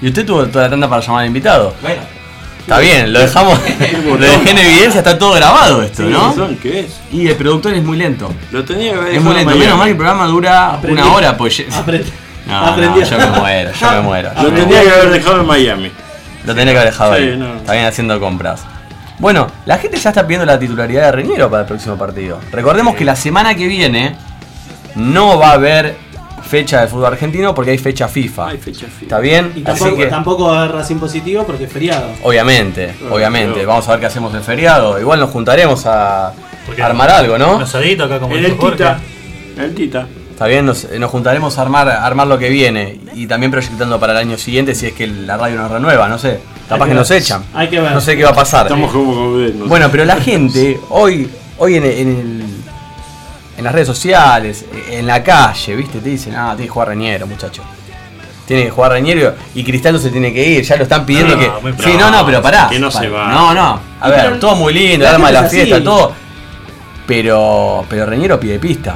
¿Y usted tuvo toda la tanda para llamar al invitado? Bueno. Está bien, lo dejamos. lo dejé en evidencia, está todo grabado esto, ¿Qué ¿no? ¿Qué es? Y el productor es muy lento. Lo tenía que haber Es muy dejado lento. en Menos mal Miami. que el programa dura Aprendí. una hora, pues. Aprendí. No, Aprendí. no, yo me muero, yo me muero. Lo tenía que haber dejado en Miami. Lo tenés que haber dejado Sí, ahí. no. Está bien haciendo compras. Bueno, la gente ya está pidiendo la titularidad de Reñero para el próximo partido. Recordemos que la semana que viene no va a haber fecha de fútbol argentino porque hay fecha FIFA. Hay fecha FIFA. ¿Está bien? Y Así tampoco, que, tampoco va a haber Racing positivo porque es feriado. obviamente, Claro, obviamente. Vamos a ver qué hacemos el feriado. Igual nos juntaremos a armar algo, ¿no? Un asadito acá como El Jorge. Tita. El Tita. Está bien, nos, nos juntaremos a armar, a armar lo que viene y también proyectando para el año siguiente si es que la radio nos renueva, no sé. Capaz que que nos echan. Hay que ver. No sé qué va a pasar. Estamos como. Bueno, pero la gente hoy, hoy en, en el- en las redes sociales, en la calle, ¿viste? Te dicen, ah, tiene que jugar Reñero, muchacho. Tiene que jugar Reñero y Cristaldo se tiene que ir, ya lo están pidiendo No, que. muy Sí, no, no, pero pará. que no se va. No, no. A Y ver, pero todo muy lindo, el arma de la fiesta, así. todo. Pero. Pero Reñero pide pista.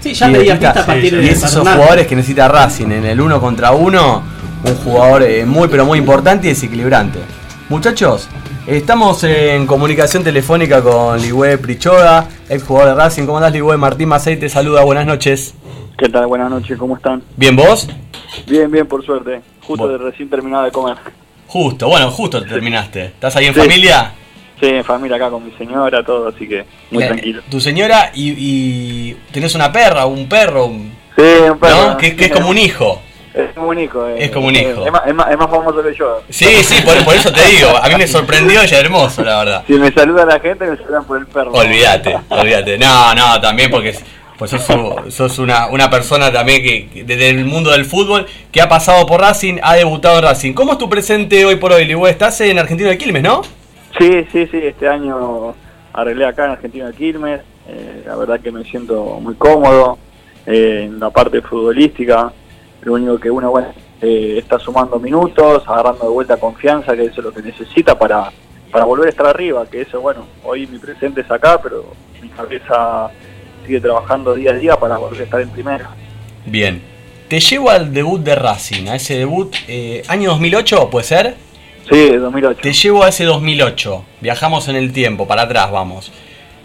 Sí, ya Pide pedía pista a partir y de es esos Fernández. jugadores que necesita Racing en el uno contra uno, un jugador eh, muy pero muy importante y desequilibrante. Muchachos, estamos en comunicación telefónica con Ligüe Prichoda, ex jugador de Racing. ¿Cómo andás, Ligüe? Martín Macei te saluda, buenas noches. ¿Qué tal? Buenas noches, ¿cómo están? ¿Bien vos? Bien, bien, por suerte. Justo de recién terminado de comer. Justo, bueno, justo te terminaste. ¿Estás ahí en Sí. familia? Sí, en familia acá con mi señora, todo, así que muy La- tranquilo. Tu señora y, y tenés una perra, un perro, un- Sí, un perro. ¿no? Que, que es como un hijo. Es como un hijo. eh. Es como un hijo. Es más, es más- es más famoso que yo. Sí, sí, por, por eso te digo. A mí me sorprendió y es hermoso, la verdad. Si me saluda la gente, me saludan por el perro. Olvídate, olvídate. No, no, también porque pues sos, sos una, una persona también que, desde el mundo del fútbol que ha pasado por Racing, ha debutado en Racing. ¿Cómo es tu presente hoy por hoy, Ligüe? Estás en Argentino de Quilmes, ¿no? Sí, sí, sí, este año arreglé acá en Argentina de Quilmes, eh, la verdad que me siento muy cómodo eh, en la parte futbolística, lo único que uno bueno, eh, está sumando minutos, agarrando de vuelta confianza, que eso es lo que necesita para, para volver a estar arriba, que eso bueno, hoy mi presente es acá, pero mi cabeza sigue trabajando día a día para volver a estar en primera. Bien. Te llevo al debut de Racing, a ese debut, eh, año 2008, ¿puede ser? Sí, 2008. Te llevo a ese 2008. Viajamos en el tiempo, para atrás vamos.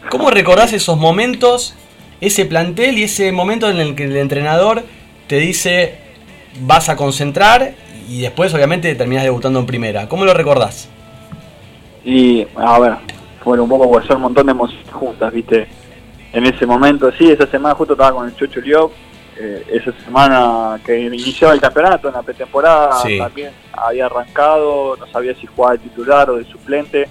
¿Cómo recordás esos momentos, ese plantel y ese momento en el que el entrenador te dice vas a concentrar y después obviamente terminás debutando en primera? ¿Cómo lo recordás? Y, a ver, fueron un poco, pues son un montón de emociones juntas, ¿viste? En ese momento, sí, esa semana justo estaba con el Chucho Liop, eh, esa semana que iniciaba el campeonato, en la pretemporada, Sí. también había arrancado, no sabía si jugaba de titular o de suplente.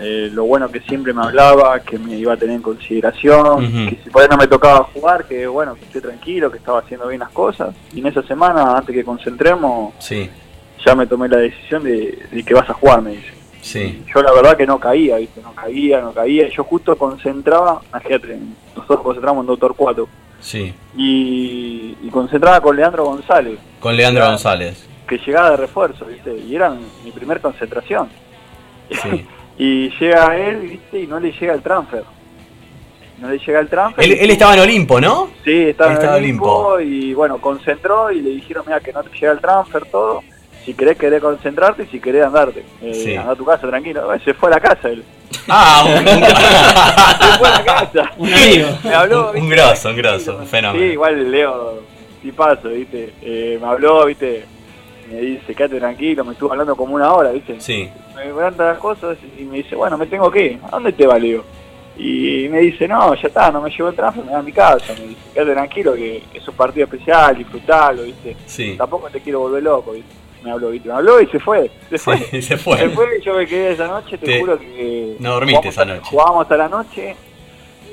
Eh, lo bueno que siempre me hablaba, que me iba a tener en consideración, que si por ahí no me tocaba jugar, que bueno, que esté tranquilo, que estaba haciendo bien las cosas. Y en esa semana, antes que concentremos, Sí, ya me tomé la decisión de, de que vas a jugar, me dice sí. yo la verdad que no caía, ¿viste? No caía, no caía. Yo justo concentraba, imagínate, nosotros concentramos en Doctor 4. Sí. Y, y concentraba con Leandro González, Con Leandro. González. que llegaba de refuerzo, ¿viste? Y era mi primer concentración. Sí. Y llega él, ¿viste? Y no le llega el transfer. No le llega el transfer. Él, estaba en Olimpo, ¿no? Sí, estaba, en Olimpo y bueno, concentró y le dijeron, mira, que no te llega el transfer, todo. Si querés, querés concentrarte y si querés andarte. Eh, Sí. Anda a tu casa, tranquilo. Eh, Se fue a la casa él. Ah, un, Se fue a la casa. Un amigo. Me habló, un ¿viste? grosso, un grosso, un Sí, fenómeno. igual Leo, sí paso, ¿viste? Eh, me habló, ¿viste? Me dice, quédate tranquilo, me estuvo hablando como una hora, ¿viste? Sí. Me cuentan las cosas y me dice, bueno, me tengo que ir. ¿A dónde te va, Leo? Y me dice, no, ya está, no me llevo el transfer, me da a mi casa. Me dice, quédate tranquilo que es un partido especial, disfrutalo, ¿viste? Sí. Tampoco te quiero volver loco, ¿viste? Me habló, ¿viste? Me habló y se fue. Se fue. Sí, se fue. Se fue y yo me quedé esa noche, te, Te- juro que... No dormiste esa noche. Jugábamos hasta la noche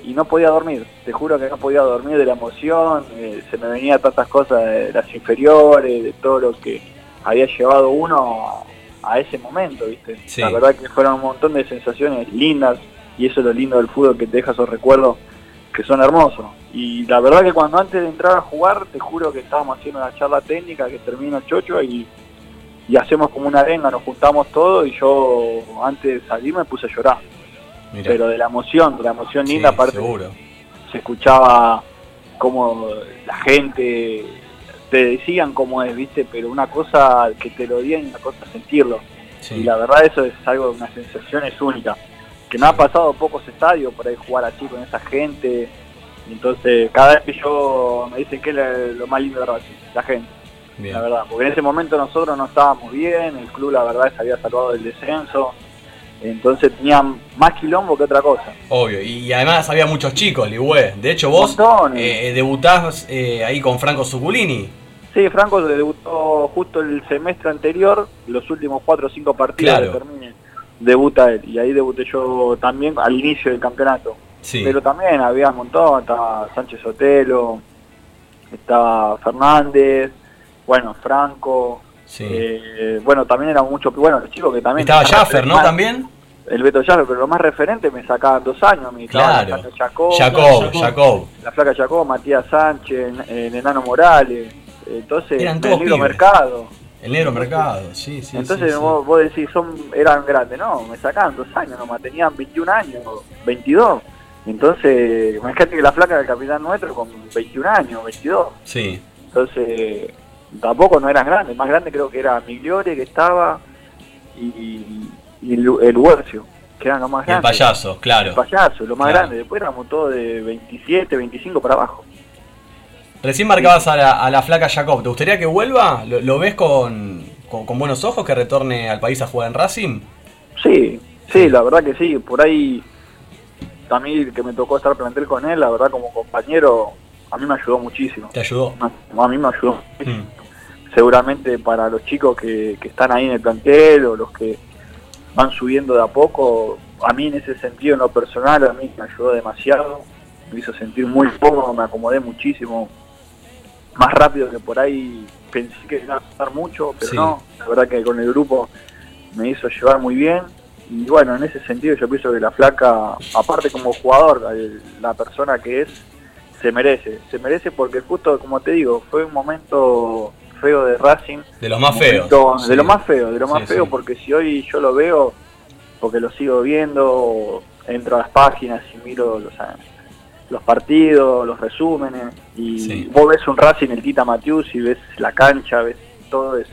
y no podía dormir. Te juro que no podía dormir de la emoción. eh, se me venían tantas cosas de las inferiores, de todo lo que había llevado uno a, ese momento, ¿viste? Sí. La verdad que fueron un montón de sensaciones lindas y eso es lo lindo del fútbol que te deja esos recuerdos que son hermosos. Y la verdad que cuando antes de entrar a jugar, te juro que estábamos haciendo una charla técnica que termina el chocho y, y hacemos como una arenga, nos juntamos todos y yo antes de salir me puse a llorar. Pero de la emoción, de la emoción Sí, linda, aparte seguro. se escuchaba como la gente te decían cómo es, viste, pero una cosa que te lo digan y una cosa sentirlo. Sí. Y la verdad eso es algo, una sensación es única. Que me ha pasado pocos estadios por ahí jugar así con esa gente. Entonces, cada vez que yo me dicen que es lo más lindo de Racing, la gente. Bien. la verdad, porque en ese momento nosotros no estábamos bien, el club la verdad se había salvado del descenso, entonces tenían más quilombo que otra cosa. Obvio, y, además había muchos chicos, Ligüe. De hecho, vos Montones. eh, debutás eh, ahí con Franco Zuculini. Sí, Franco debutó justo el semestre anterior, los últimos cuatro o cinco partidos Claro. que termine, debuta él, y ahí debuté yo también al inicio del campeonato. Sí. Pero también había un montón, estaba Sánchez Otelo, estaba Fernández, bueno, Franco, eh, bueno, también era mucho, bueno, los chicos que también... Estaba Jaffer, ¿no? También. El Beto Jaffer, pero lo más referente me sacaban dos años, estaba Claro. Jacob, Jacob, Jacob. la flaca Jacob, Matías Sánchez, el Enano Morales, entonces el Negro pibes. Mercado. El negro mercado, sí, sí. Entonces sí, sí. Vos, vos decís, son, eran grandes, no, me sacaban dos años nomás, tenían 21 años, 22. Entonces, imagínate que la flaca del capitán nuestro con 21 años, 22. Sí. Entonces, tampoco no eran grandes, más grande creo que era Migliore que estaba y, y el, el Huercio, que eran los más Y el grandes. payaso, claro. El payaso, lo más Claro. grande. Después éramos todos de 27, 25 para abajo. Recién marcabas a la, a la flaca Jacob. ¿Te gustaría que vuelva? ¿Lo, lo ves con, con, con buenos ojos que retorne al país a jugar en Racing? Sí, sí, la verdad que sí. Por ahí, a mí que me tocó estar plantel con él, la verdad como compañero, a mí me ayudó muchísimo. ¿Te ayudó? A mí me ayudó. Seguramente para los chicos que, que están ahí en el plantel o los que van subiendo de a poco, a mí en ese sentido, en lo personal, a mí me ayudó demasiado. Me hizo sentir muy cómodo, me acomodé muchísimo. Más rápido que por ahí pensé que iba a pasar mucho, pero Sí. no. La verdad que con el grupo me hizo llevar muy bien. Y bueno, en ese sentido yo pienso que la flaca, aparte como jugador, la persona que es, se merece. Se merece porque justo, como te digo, fue un momento feo de Racing. De los más feos. Sí. De lo más feo, de lo más Sí, feo, sí. porque si hoy yo lo veo, porque lo sigo viendo, entro a las páginas y miro los, los partidos, los resúmenes, y vos ves un Racing, el Tita Matius, y ves la cancha, ves todo, es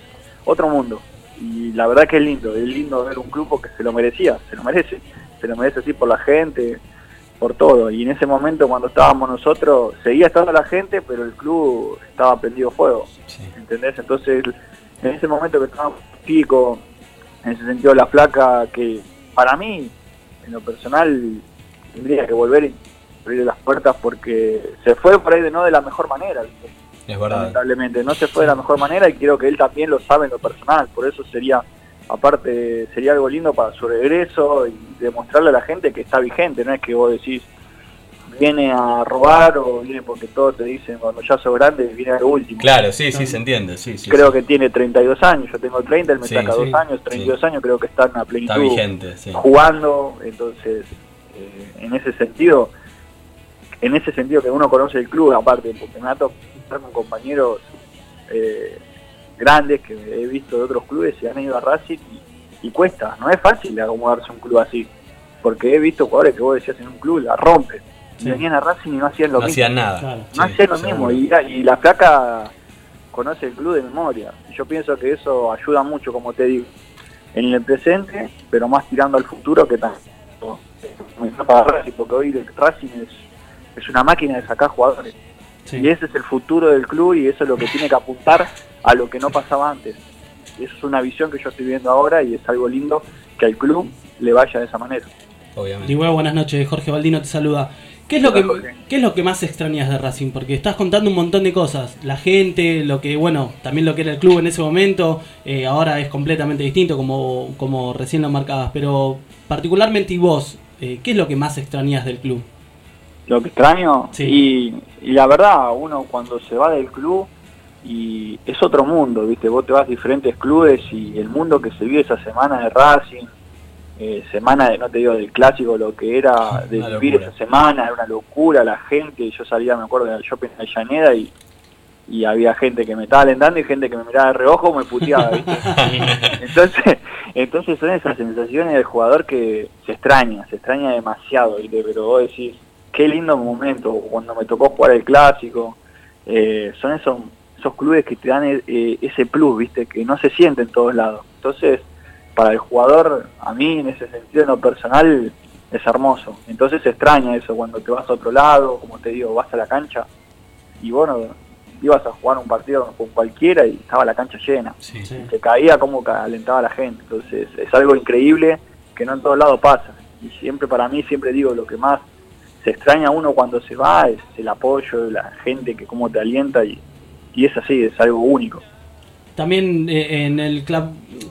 otro mundo. Y la verdad que es lindo, es lindo ver un club que se lo merecía, se lo merece, se lo merece así por la gente, por todo. Y en ese momento cuando estábamos nosotros, seguía estando la gente, pero el club estaba prendido fuego. ¿Entendés? Entonces, en ese momento que estábamos pico, en ese sentido la flaca, que para mí, en lo personal, tendría que volver y abrir las puertas porque se fue por ahí de no de la mejor manera, ¿viste? Es verdad. lamentablemente. No se fue de la mejor manera y creo que él también lo sabe en lo personal. Por eso sería, aparte, sería algo lindo para su regreso y demostrarle a la gente que está vigente. No es que vos decís, viene a robar o viene porque todos te dicen cuando ya sos grande, viene a lo último. Claro, sí, sí, se entiende. Sí, sí, creo sí. que tiene 32 años, yo tengo 30, él me saca dos años, 32 años, creo que está en la plenitud Está vigente, jugando, entonces eh, en ese sentido, en ese sentido que uno conoce el club, aparte, porque me ha tocado con compañeros eh, grandes que he visto de otros clubes y han ido a Racing y, y cuesta, no es fácil acomodarse a un club así, porque he visto jugadores que vos decías en un club la rompen, y Sí. venían a Racing y no hacían lo No mismo. hacían nada. Claro. No Sí, hacían lo seguro. mismo, y, la- y la placa conoce el club de memoria. Yo pienso que eso ayuda mucho, como te digo, en el presente, pero más tirando al futuro que tanto para Racing, porque hoy el Racing es, es una máquina de sacar jugadores. Y ese es el futuro del club y eso es lo que tiene que apuntar a lo que no pasaba antes. Y eso es una visión que yo estoy viendo ahora y es algo lindo que al club le vaya de esa manera. Obviamente. Digo, buenas noches, Jorge Baldino te saluda. ¿Qué es, lo que, ¿Qué es lo que más extrañas de Racing? Porque estás contando un montón de cosas. La gente, lo que, bueno, también lo que era el club en ese momento, eh, ahora es completamente distinto, como, como recién lo marcabas. Pero particularmente y vos, eh, ¿qué es lo que más extrañas del club? Lo que extraño, y, y la verdad, uno cuando se va del club y es otro mundo, ¿viste? Vos te vas a diferentes clubes y el mundo que se vive esa semana de Racing, eh, semana de, no te digo del clásico, lo que era de Una vivir locura. esa semana, era una locura, la gente, yo salía, me acuerdo, del shopping de Avellaneda y, y había gente que me estaba alentando y gente que me miraba de reojo o me puteaba, ¿viste? entonces, entonces son esas sensaciones del jugador que se extraña, se extraña demasiado, ¿viste? pero vos decís, qué lindo momento, cuando me tocó jugar el clásico, eh, son esos, esos clubes que te dan eh, ese plus, viste, que no se siente en todos lados. Entonces, para el jugador, a mí en ese sentido, en lo personal, es hermoso. Entonces se extraña eso cuando te vas a otro lado, como te digo, vas a la cancha y bueno, ibas a jugar un partido con cualquiera y estaba la cancha llena. Sí. Se caía como calentaba la gente. Entonces es algo increíble que no en todos lados pasa. Y siempre para mí, siempre digo, lo que más se extraña a uno cuando se va es el apoyo de la gente que como te alienta y, y es así, es algo único. También eh, en el club,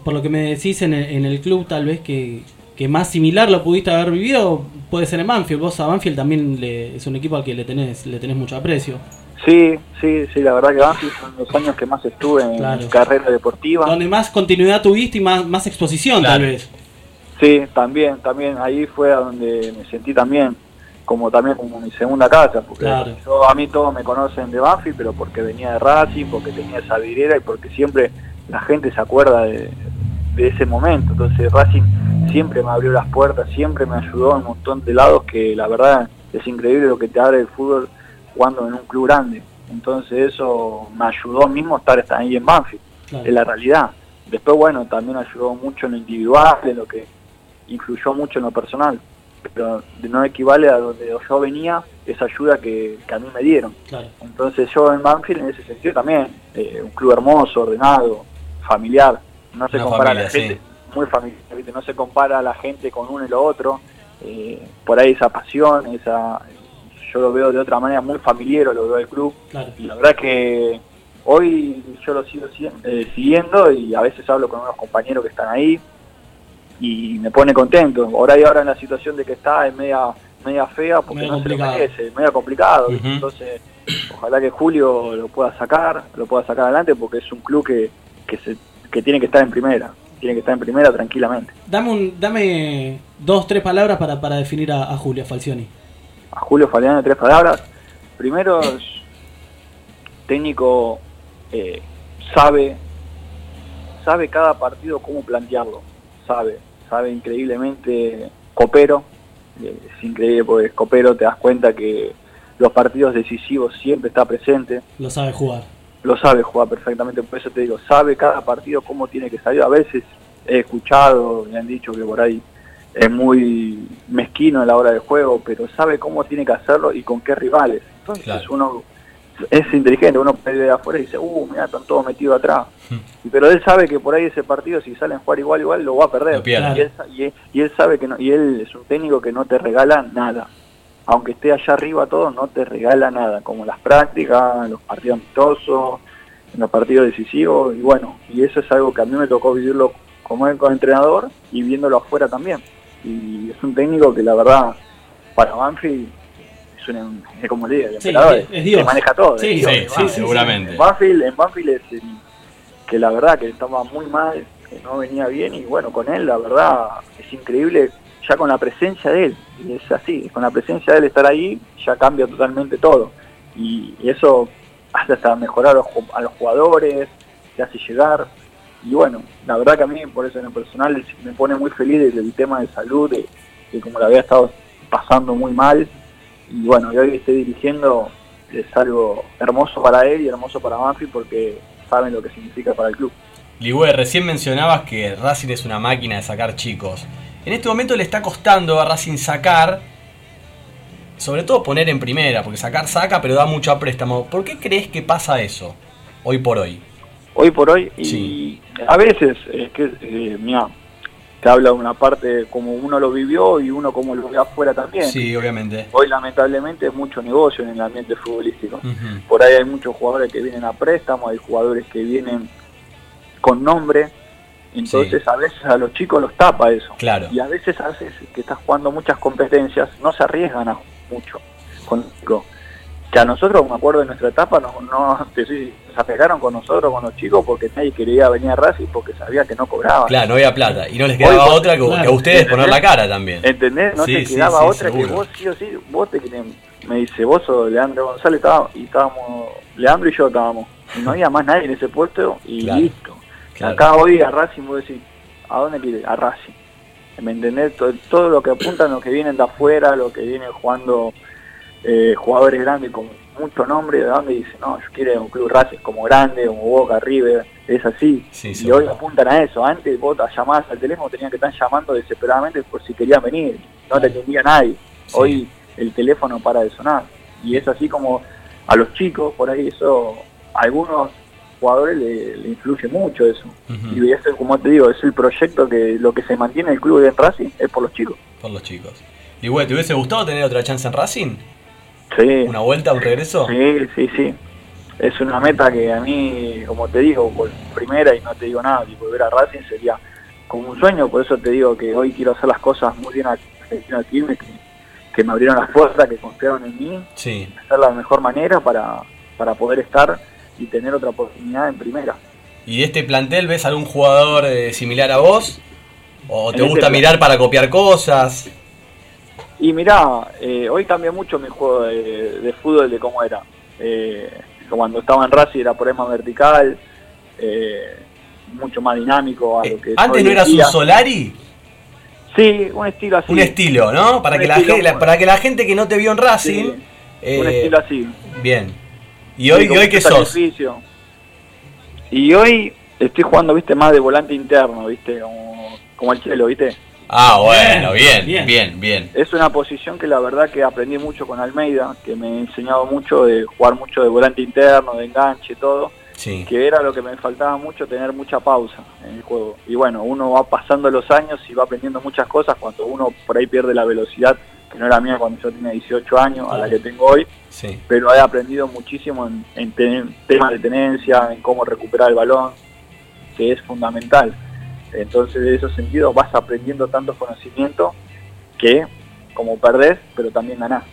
por lo que me decís, en el, en el club tal vez que, que más similar lo pudiste haber vivido puede ser en Banfield. Vos a Banfield también le- es un equipo al que le tenés, le tenés mucho aprecio. Sí, sí, sí, la verdad que Banfield son los años que más estuve en Claro. mi carrera deportiva. Donde más continuidad tuviste y más, más exposición tal vez. Sí, también, también ahí fue a donde me sentí también como también como mi segunda casa, porque Claro. yo a mí todos me conocen de Banfield, pero porque venía de Racing, porque tenía esa vidriera y porque siempre la gente se acuerda de, de ese momento. Entonces Racing siempre me abrió las puertas, siempre me ayudó en un montón de lados que la verdad es increíble lo que te abre el fútbol jugando en un club grande. Entonces eso me ayudó mismo estar ahí en Banfield, Claro. es la realidad. Después, bueno, también ayudó mucho en lo individual, en lo que influyó mucho en lo personal. Pero no equivale a donde yo venía esa ayuda que, que a mí me dieron. Claro. Entonces yo en Banfield en ese sentido también, eh, un club hermoso, ordenado, familiar, no se Una compara a la gente, muy familiar, ¿viste? no se compara a la gente con uno y lo otro, eh, por ahí esa pasión, esa yo lo veo de otra manera muy familiar, lo veo del club, Claro. y la verdad que hoy yo lo sigo si- eh, siguiendo y a veces hablo con unos compañeros que están ahí y me pone contento. Ahora y ahora en la situación de que está es media, media fea porque Medio no se lo complicado. merece, media complicado. Entonces, ojalá que Julio lo pueda sacar, lo pueda sacar adelante porque es un club que, que, se, que tiene que estar en primera, tiene que estar en primera tranquilamente. Dame, un, dame dos, tres palabras para, para definir a, a Julio Falcioni. a Julio Faliano tres palabras. Primero, técnico eh, sabe sabe cada partido cómo plantearlo, sabe, sabe increíblemente copero, eh, es increíble porque es copero, te das cuenta que los partidos decisivos siempre está presente, Lo sabe jugar. lo sabe jugar perfectamente, por eso te digo, sabe cada partido cómo tiene que salir. A veces he escuchado, me han dicho que por ahí es muy mezquino a la hora del juego, pero sabe cómo tiene que hacerlo y con qué rivales. Entonces uno es inteligente, uno puede ver afuera y dice, uh, mira, están todos metidos atrás. Y- Pero él sabe que por ahí ese partido, si salen a jugar igual, igual, lo va a perder. Y, él, y él- y él sabe que no, y él es un técnico que no te regala nada. Aunque esté allá arriba todo, no te regala nada, como las prácticas, los partidos amistosos, los partidos decisivos, y bueno, y eso es algo que a mí me tocó vivirlo como entrenador y viéndolo afuera también. Y es un técnico que la verdad, para Banfield, es, un, como le digo, el Sí, emperador, es- Dios. que maneja todo. Sí, Dios, seguramente. En Banfield, en Banfield es el- que la verdad que estaba muy mal, que no venía bien, y bueno, con él la verdad es increíble, ya con la presencia de él, y es así, con la presencia de él estar ahí, ya cambia totalmente todo. Y, y eso hace hasta mejorar a los, a los jugadores, te hace llegar. Y bueno, la verdad que a mí, por eso en lo personal, me pone muy feliz el, el tema de salud, de, de como la había estado pasando muy mal. Y bueno, y hoy esté dirigiendo es algo hermoso para él y hermoso para Banfield porque saben lo que significa para el club. Ligüe, recién mencionabas que Racing es una máquina de sacar chicos. En este momento le está costando a Racing sacar, sobre todo poner en primera, porque sacar saca, pero da mucho a préstamo. ¿Por qué crees que pasa eso hoy por hoy? Hoy por hoy, y a veces, es que, eh, mira, te habla de una parte como uno lo vivió y uno como lo ve afuera también. Sí, obviamente. Hoy lamentablemente es mucho negocio en el ambiente futbolístico. Por ahí hay muchos jugadores que vienen a préstamo, hay jugadores que vienen con nombre. Entonces a veces a los chicos los tapa eso. Claro. Y a veces haces que estás jugando muchas competencias, no se arriesgan a mucho con los chicos. Que a nosotros, me acuerdo de nuestra etapa, no, no se apegaron con nosotros, con los chicos, porque nadie quería venir a Racing porque sabía que no cobraban. Claro, no había plata. Y no les quedaba Hoy, otra que, que a ustedes poner la cara también. ¿Entendés? No Sí, te quedaba sí, otra que vos sí o sí, vos te querés- me dice, vos sos Leandro González, estaba- y estábamos, Leandro y yo estábamos, y no había más nadie en ese puesto y Claro, listo. claro. Acá hoy a Racing vos decís, ¿a dónde quieres? A Racing. ¿Me entendés? Todo, todo lo que apuntan, los que vienen de afuera, los que vienen jugando eh, jugadores grandes con mucho nombre, ¿de dónde dicen? No, yo quiero un club Racing como grande, como Boca, River, es así. Sí, y hoy apuntan a eso. Antes vos llamabas al teléfono, tenían que estar llamando desesperadamente por si querían venir. No te atendía nadie. Hoy el teléfono para de sonar. Y es así como a los chicos, por ahí eso a algunos jugadores le, le influye mucho eso. Y eso, como te digo, es el proyecto que lo que se mantiene el club de Racing es por los chicos. Por los chicos. Y güey, ¿te hubiese gustado tener otra chance en Racing? Sí. ¿Una vuelta, un regreso? Sí, sí, sí. Es una meta que a mí, como te digo, por primera y no te digo nada, y volver a Racing sería como un sueño, por eso te digo que hoy quiero hacer las cosas muy bien aquí, aquí, que, que me abrieron las puertas, que confiaron en mí, Sí. hacerla de la mejor manera para, para poder estar y tener otra oportunidad en primera. ¿Y de este plantel ves algún jugador eh, similar a vos? ¿O te En este gusta mirar para copiar cosas? Y mirá, eh, hoy cambió mucho mi juego de, de fútbol de cómo era. Eh, cuando estaba en Racing era por ahí más vertical, eh, mucho más dinámico. A lo que Eh, ¿Antes no eras un. Solari? Sí, un estilo así. Un estilo, ¿no? Para Un que, la, estilo, la- para que la gente que no te vio en Racing... un eh, estilo así. Bien. ¿Y hoy, Sí, y hoy qué mucho sos? sacrificio. Y hoy estoy jugando, viste, más de volante interno, viste, como, como el chelo, viste. Ah, bueno, bien, bien, bien. Es una posición que la verdad que aprendí mucho con Almeida, que me ha enseñado mucho de jugar mucho de volante interno, de enganche, todo. Sí. Que era lo que me faltaba mucho, tener mucha pausa en el juego. Y bueno, uno va pasando los años y va aprendiendo muchas cosas cuando uno por ahí pierde la velocidad, que no era mía cuando yo tenía 18 años, a la que tengo hoy. Sí. Pero he aprendido muchísimo en, en ten- temas de tenencia, en cómo recuperar el balón, que es fundamental. Entonces, en esos sentidos vas aprendiendo tantos conocimientos que como perdés, pero también ganás.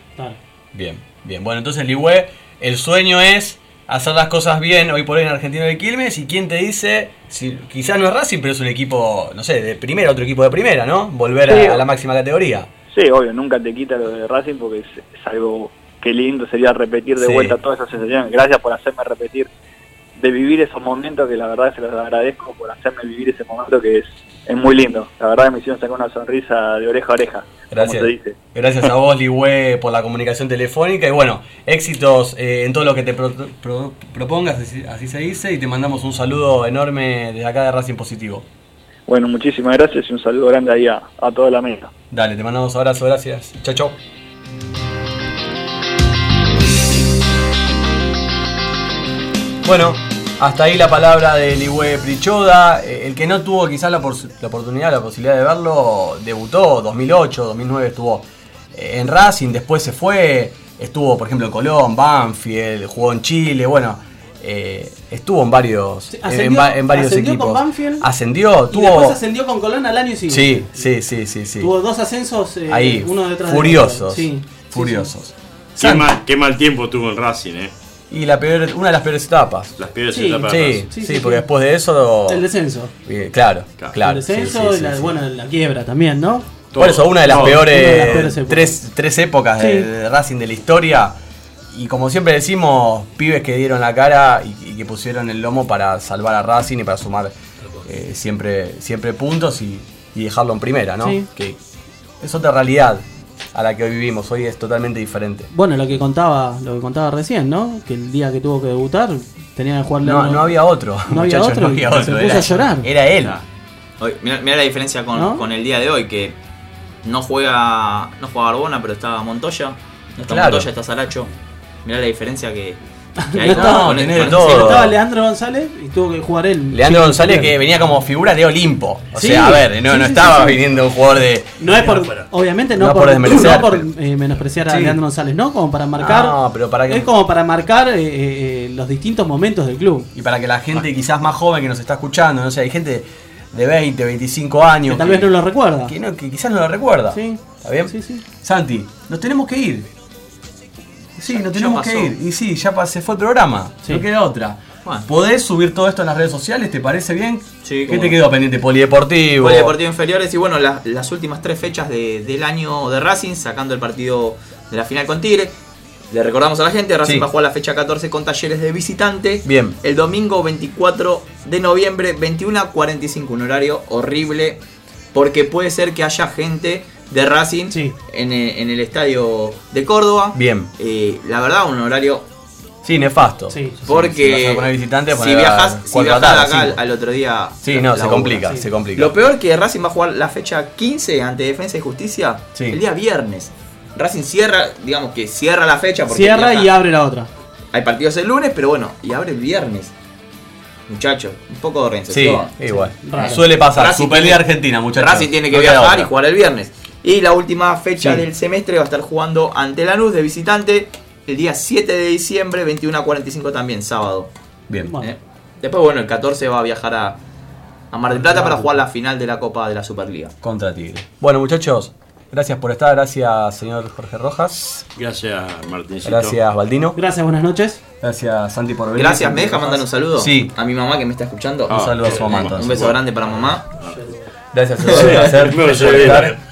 Bien, bien. Bueno, entonces, Ligüe, el sueño es hacer las cosas bien hoy por hoy en Argentina de Quilmes. ¿Y quién te dice? Si, quizás no es Racing, pero es un equipo, no sé, de primera, otro equipo de primera, ¿no? Volver Sí. a, a la máxima categoría. Sí, obvio, nunca te quita lo de Racing porque es, es algo que lindo sería repetir de Sí. vuelta todas esas sensaciones. Gracias por hacerme repetir, de vivir esos momentos que la verdad se los agradezco por hacerme vivir ese momento que es, es muy lindo. La verdad me hicieron sacar una sonrisa de oreja a oreja, Gracias. dice. Gracias a vos, Ligüe, por la comunicación telefónica. Y bueno, éxitos eh, en todo lo que te pro- pro- propongas, así, así se dice. Y te mandamos un saludo enorme desde acá de Racing Positivo. Bueno, muchísimas gracias y un saludo grande ahí a, a toda la mesa. Dale, te mandamos abrazo, gracias. Chao, chao. Bueno, hasta ahí la palabra de Ligüe Prichoda. Eh, El que no tuvo quizás la, la oportunidad, la posibilidad de verlo, debutó 2008, 2009 estuvo eh, en Racing, después se fue, estuvo por ejemplo en Colón, Banfield, jugó en Chile, bueno, eh, estuvo en varios, en, Ascendió- en varios ascendió equipos. con Banfield Ascendió, Y tuvo... después ascendió con Colón al año siguiente. Sí, sí, sí, sí, sí. Tuvo dos ascensos, eh, Ahí, uno detrás furiosos. otro. Sí. Furiosos. Qué mal, qué mal tiempo tuvo en Racing, ¿eh? Y la peor, una de las peores etapas. Las peores Sí, etapas Sí, sí, Sí, sí, porque sí. después de eso. El descenso. Eh, Claro, claro. el descenso sí, sí, y la, sí. bueno, la quiebra también, ¿no? Por eso, una de las peores, Una de las peores épocas. tres, tres épocas de, Racing de la historia. Y como siempre decimos, pibes que dieron la cara y, y que pusieron el lomo para salvar a Racing y para sumar eh, siempre, siempre puntos y, y dejarlo en primera, ¿no? Sí. Que es otra realidad a la que hoy vivimos, hoy es totalmente diferente. Bueno, lo que contaba, lo que contaba recién, ¿no? Que el día que tuvo que debutar tenía que jugar No, no había otro. No había otro. no había y se otro, puso era- a llorar. Era él. Mira, mira la diferencia con, ¿No? con el día de hoy, que no juega no juega Arbona, pero estaba Montoya. No está Claro. Montoya, está Saracho. Mira la diferencia que, que hay estaba- con, tenés de con- todo. Estaba Leandro González y tuvo que jugar él. Leandro González que venía como figura de Olimpo. O Sí, sea, a ver, no, sí, no estaba sí, sí. viniendo un jugador de. No es por, obviamente no, No por, por desmerecer, no por, pero- eh, menospreciar a. Leandro González, no, como para marcar. No, pero para que- Es como para marcar eh, eh, los distintos momentos del club. Y para que la gente quizás más joven que nos está escuchando, no sé, hay gente de 20, 25 años. Que tal vez no lo recuerda. Que, no- que quizás no lo recuerda. Sí. ¿Está bien? Sí, sí. Santi, nos tenemos que ir. Sí, nos tenemos que ir. Y sí, ya se fue el programa. Sí. No queda otra. Bueno. ¿Podés subir todo esto en las redes sociales? ¿Te parece bien? Sí, ¿Qué te no. quedó pendiente? Polideportivo. Polideportivo Inferiores y bueno, las, las últimas tres fechas de- del año de Racing, sacando el partido de la final con Tigre. Le recordamos a la gente, Racing Sí. va a jugar la fecha 14 con talleres de visitante. Bien. El domingo 24 de noviembre, 21 a 45, un horario horrible. Porque puede ser que haya gente de Racing en, el, en el estadio de Córdoba. Bien. Eh, la verdad, un horario Sí, nefasto. Sí. porque Si visitante, si viajas, si viajas tarde, acá al, otro día. Sí, la- no, la se complica, se complica. Lo peor que Racing va a jugar la fecha 15 ante Defensa y Justicia Sí. el día viernes. Racing cierra, digamos que cierra la fecha porque Cierra y abre la otra. hay partidos el lunes, pero bueno, y abre el viernes. Muchachos, un poco de Sí, reinserción. igual. Raro. Suele pasar. Racing tiene- Argentina, muchachos. Racing tiene que No viajar y jugar el viernes. Y la última fecha Sí. del semestre va a estar jugando ante Lanús de visitante el día 7 de diciembre, 21 a 45 también, sábado. Bien. ¿Eh? Después, bueno, el 14 va a viajar a, a Mar del Plata para jugar la final de la Copa de la Superliga. Contra Tigre. Bueno, muchachos, gracias por estar. Gracias, señor Jorge Rojas. Gracias, Martincito. Gracias, Baldino. Gracias, buenas noches. Gracias, Santi, por venir. Gracias, ¿me deja Rojas. mandar un saludo? Sí. A mi mamá que me está escuchando. Un saludo a su mamá. Un beso grande para mamá. Gracias, señor.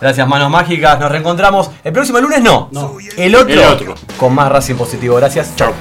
Gracias manos mágicas. Nos reencontramos el próximo lunes, no. no. El, otro, el, otro, con más Racing Positivo. Gracias. Chao.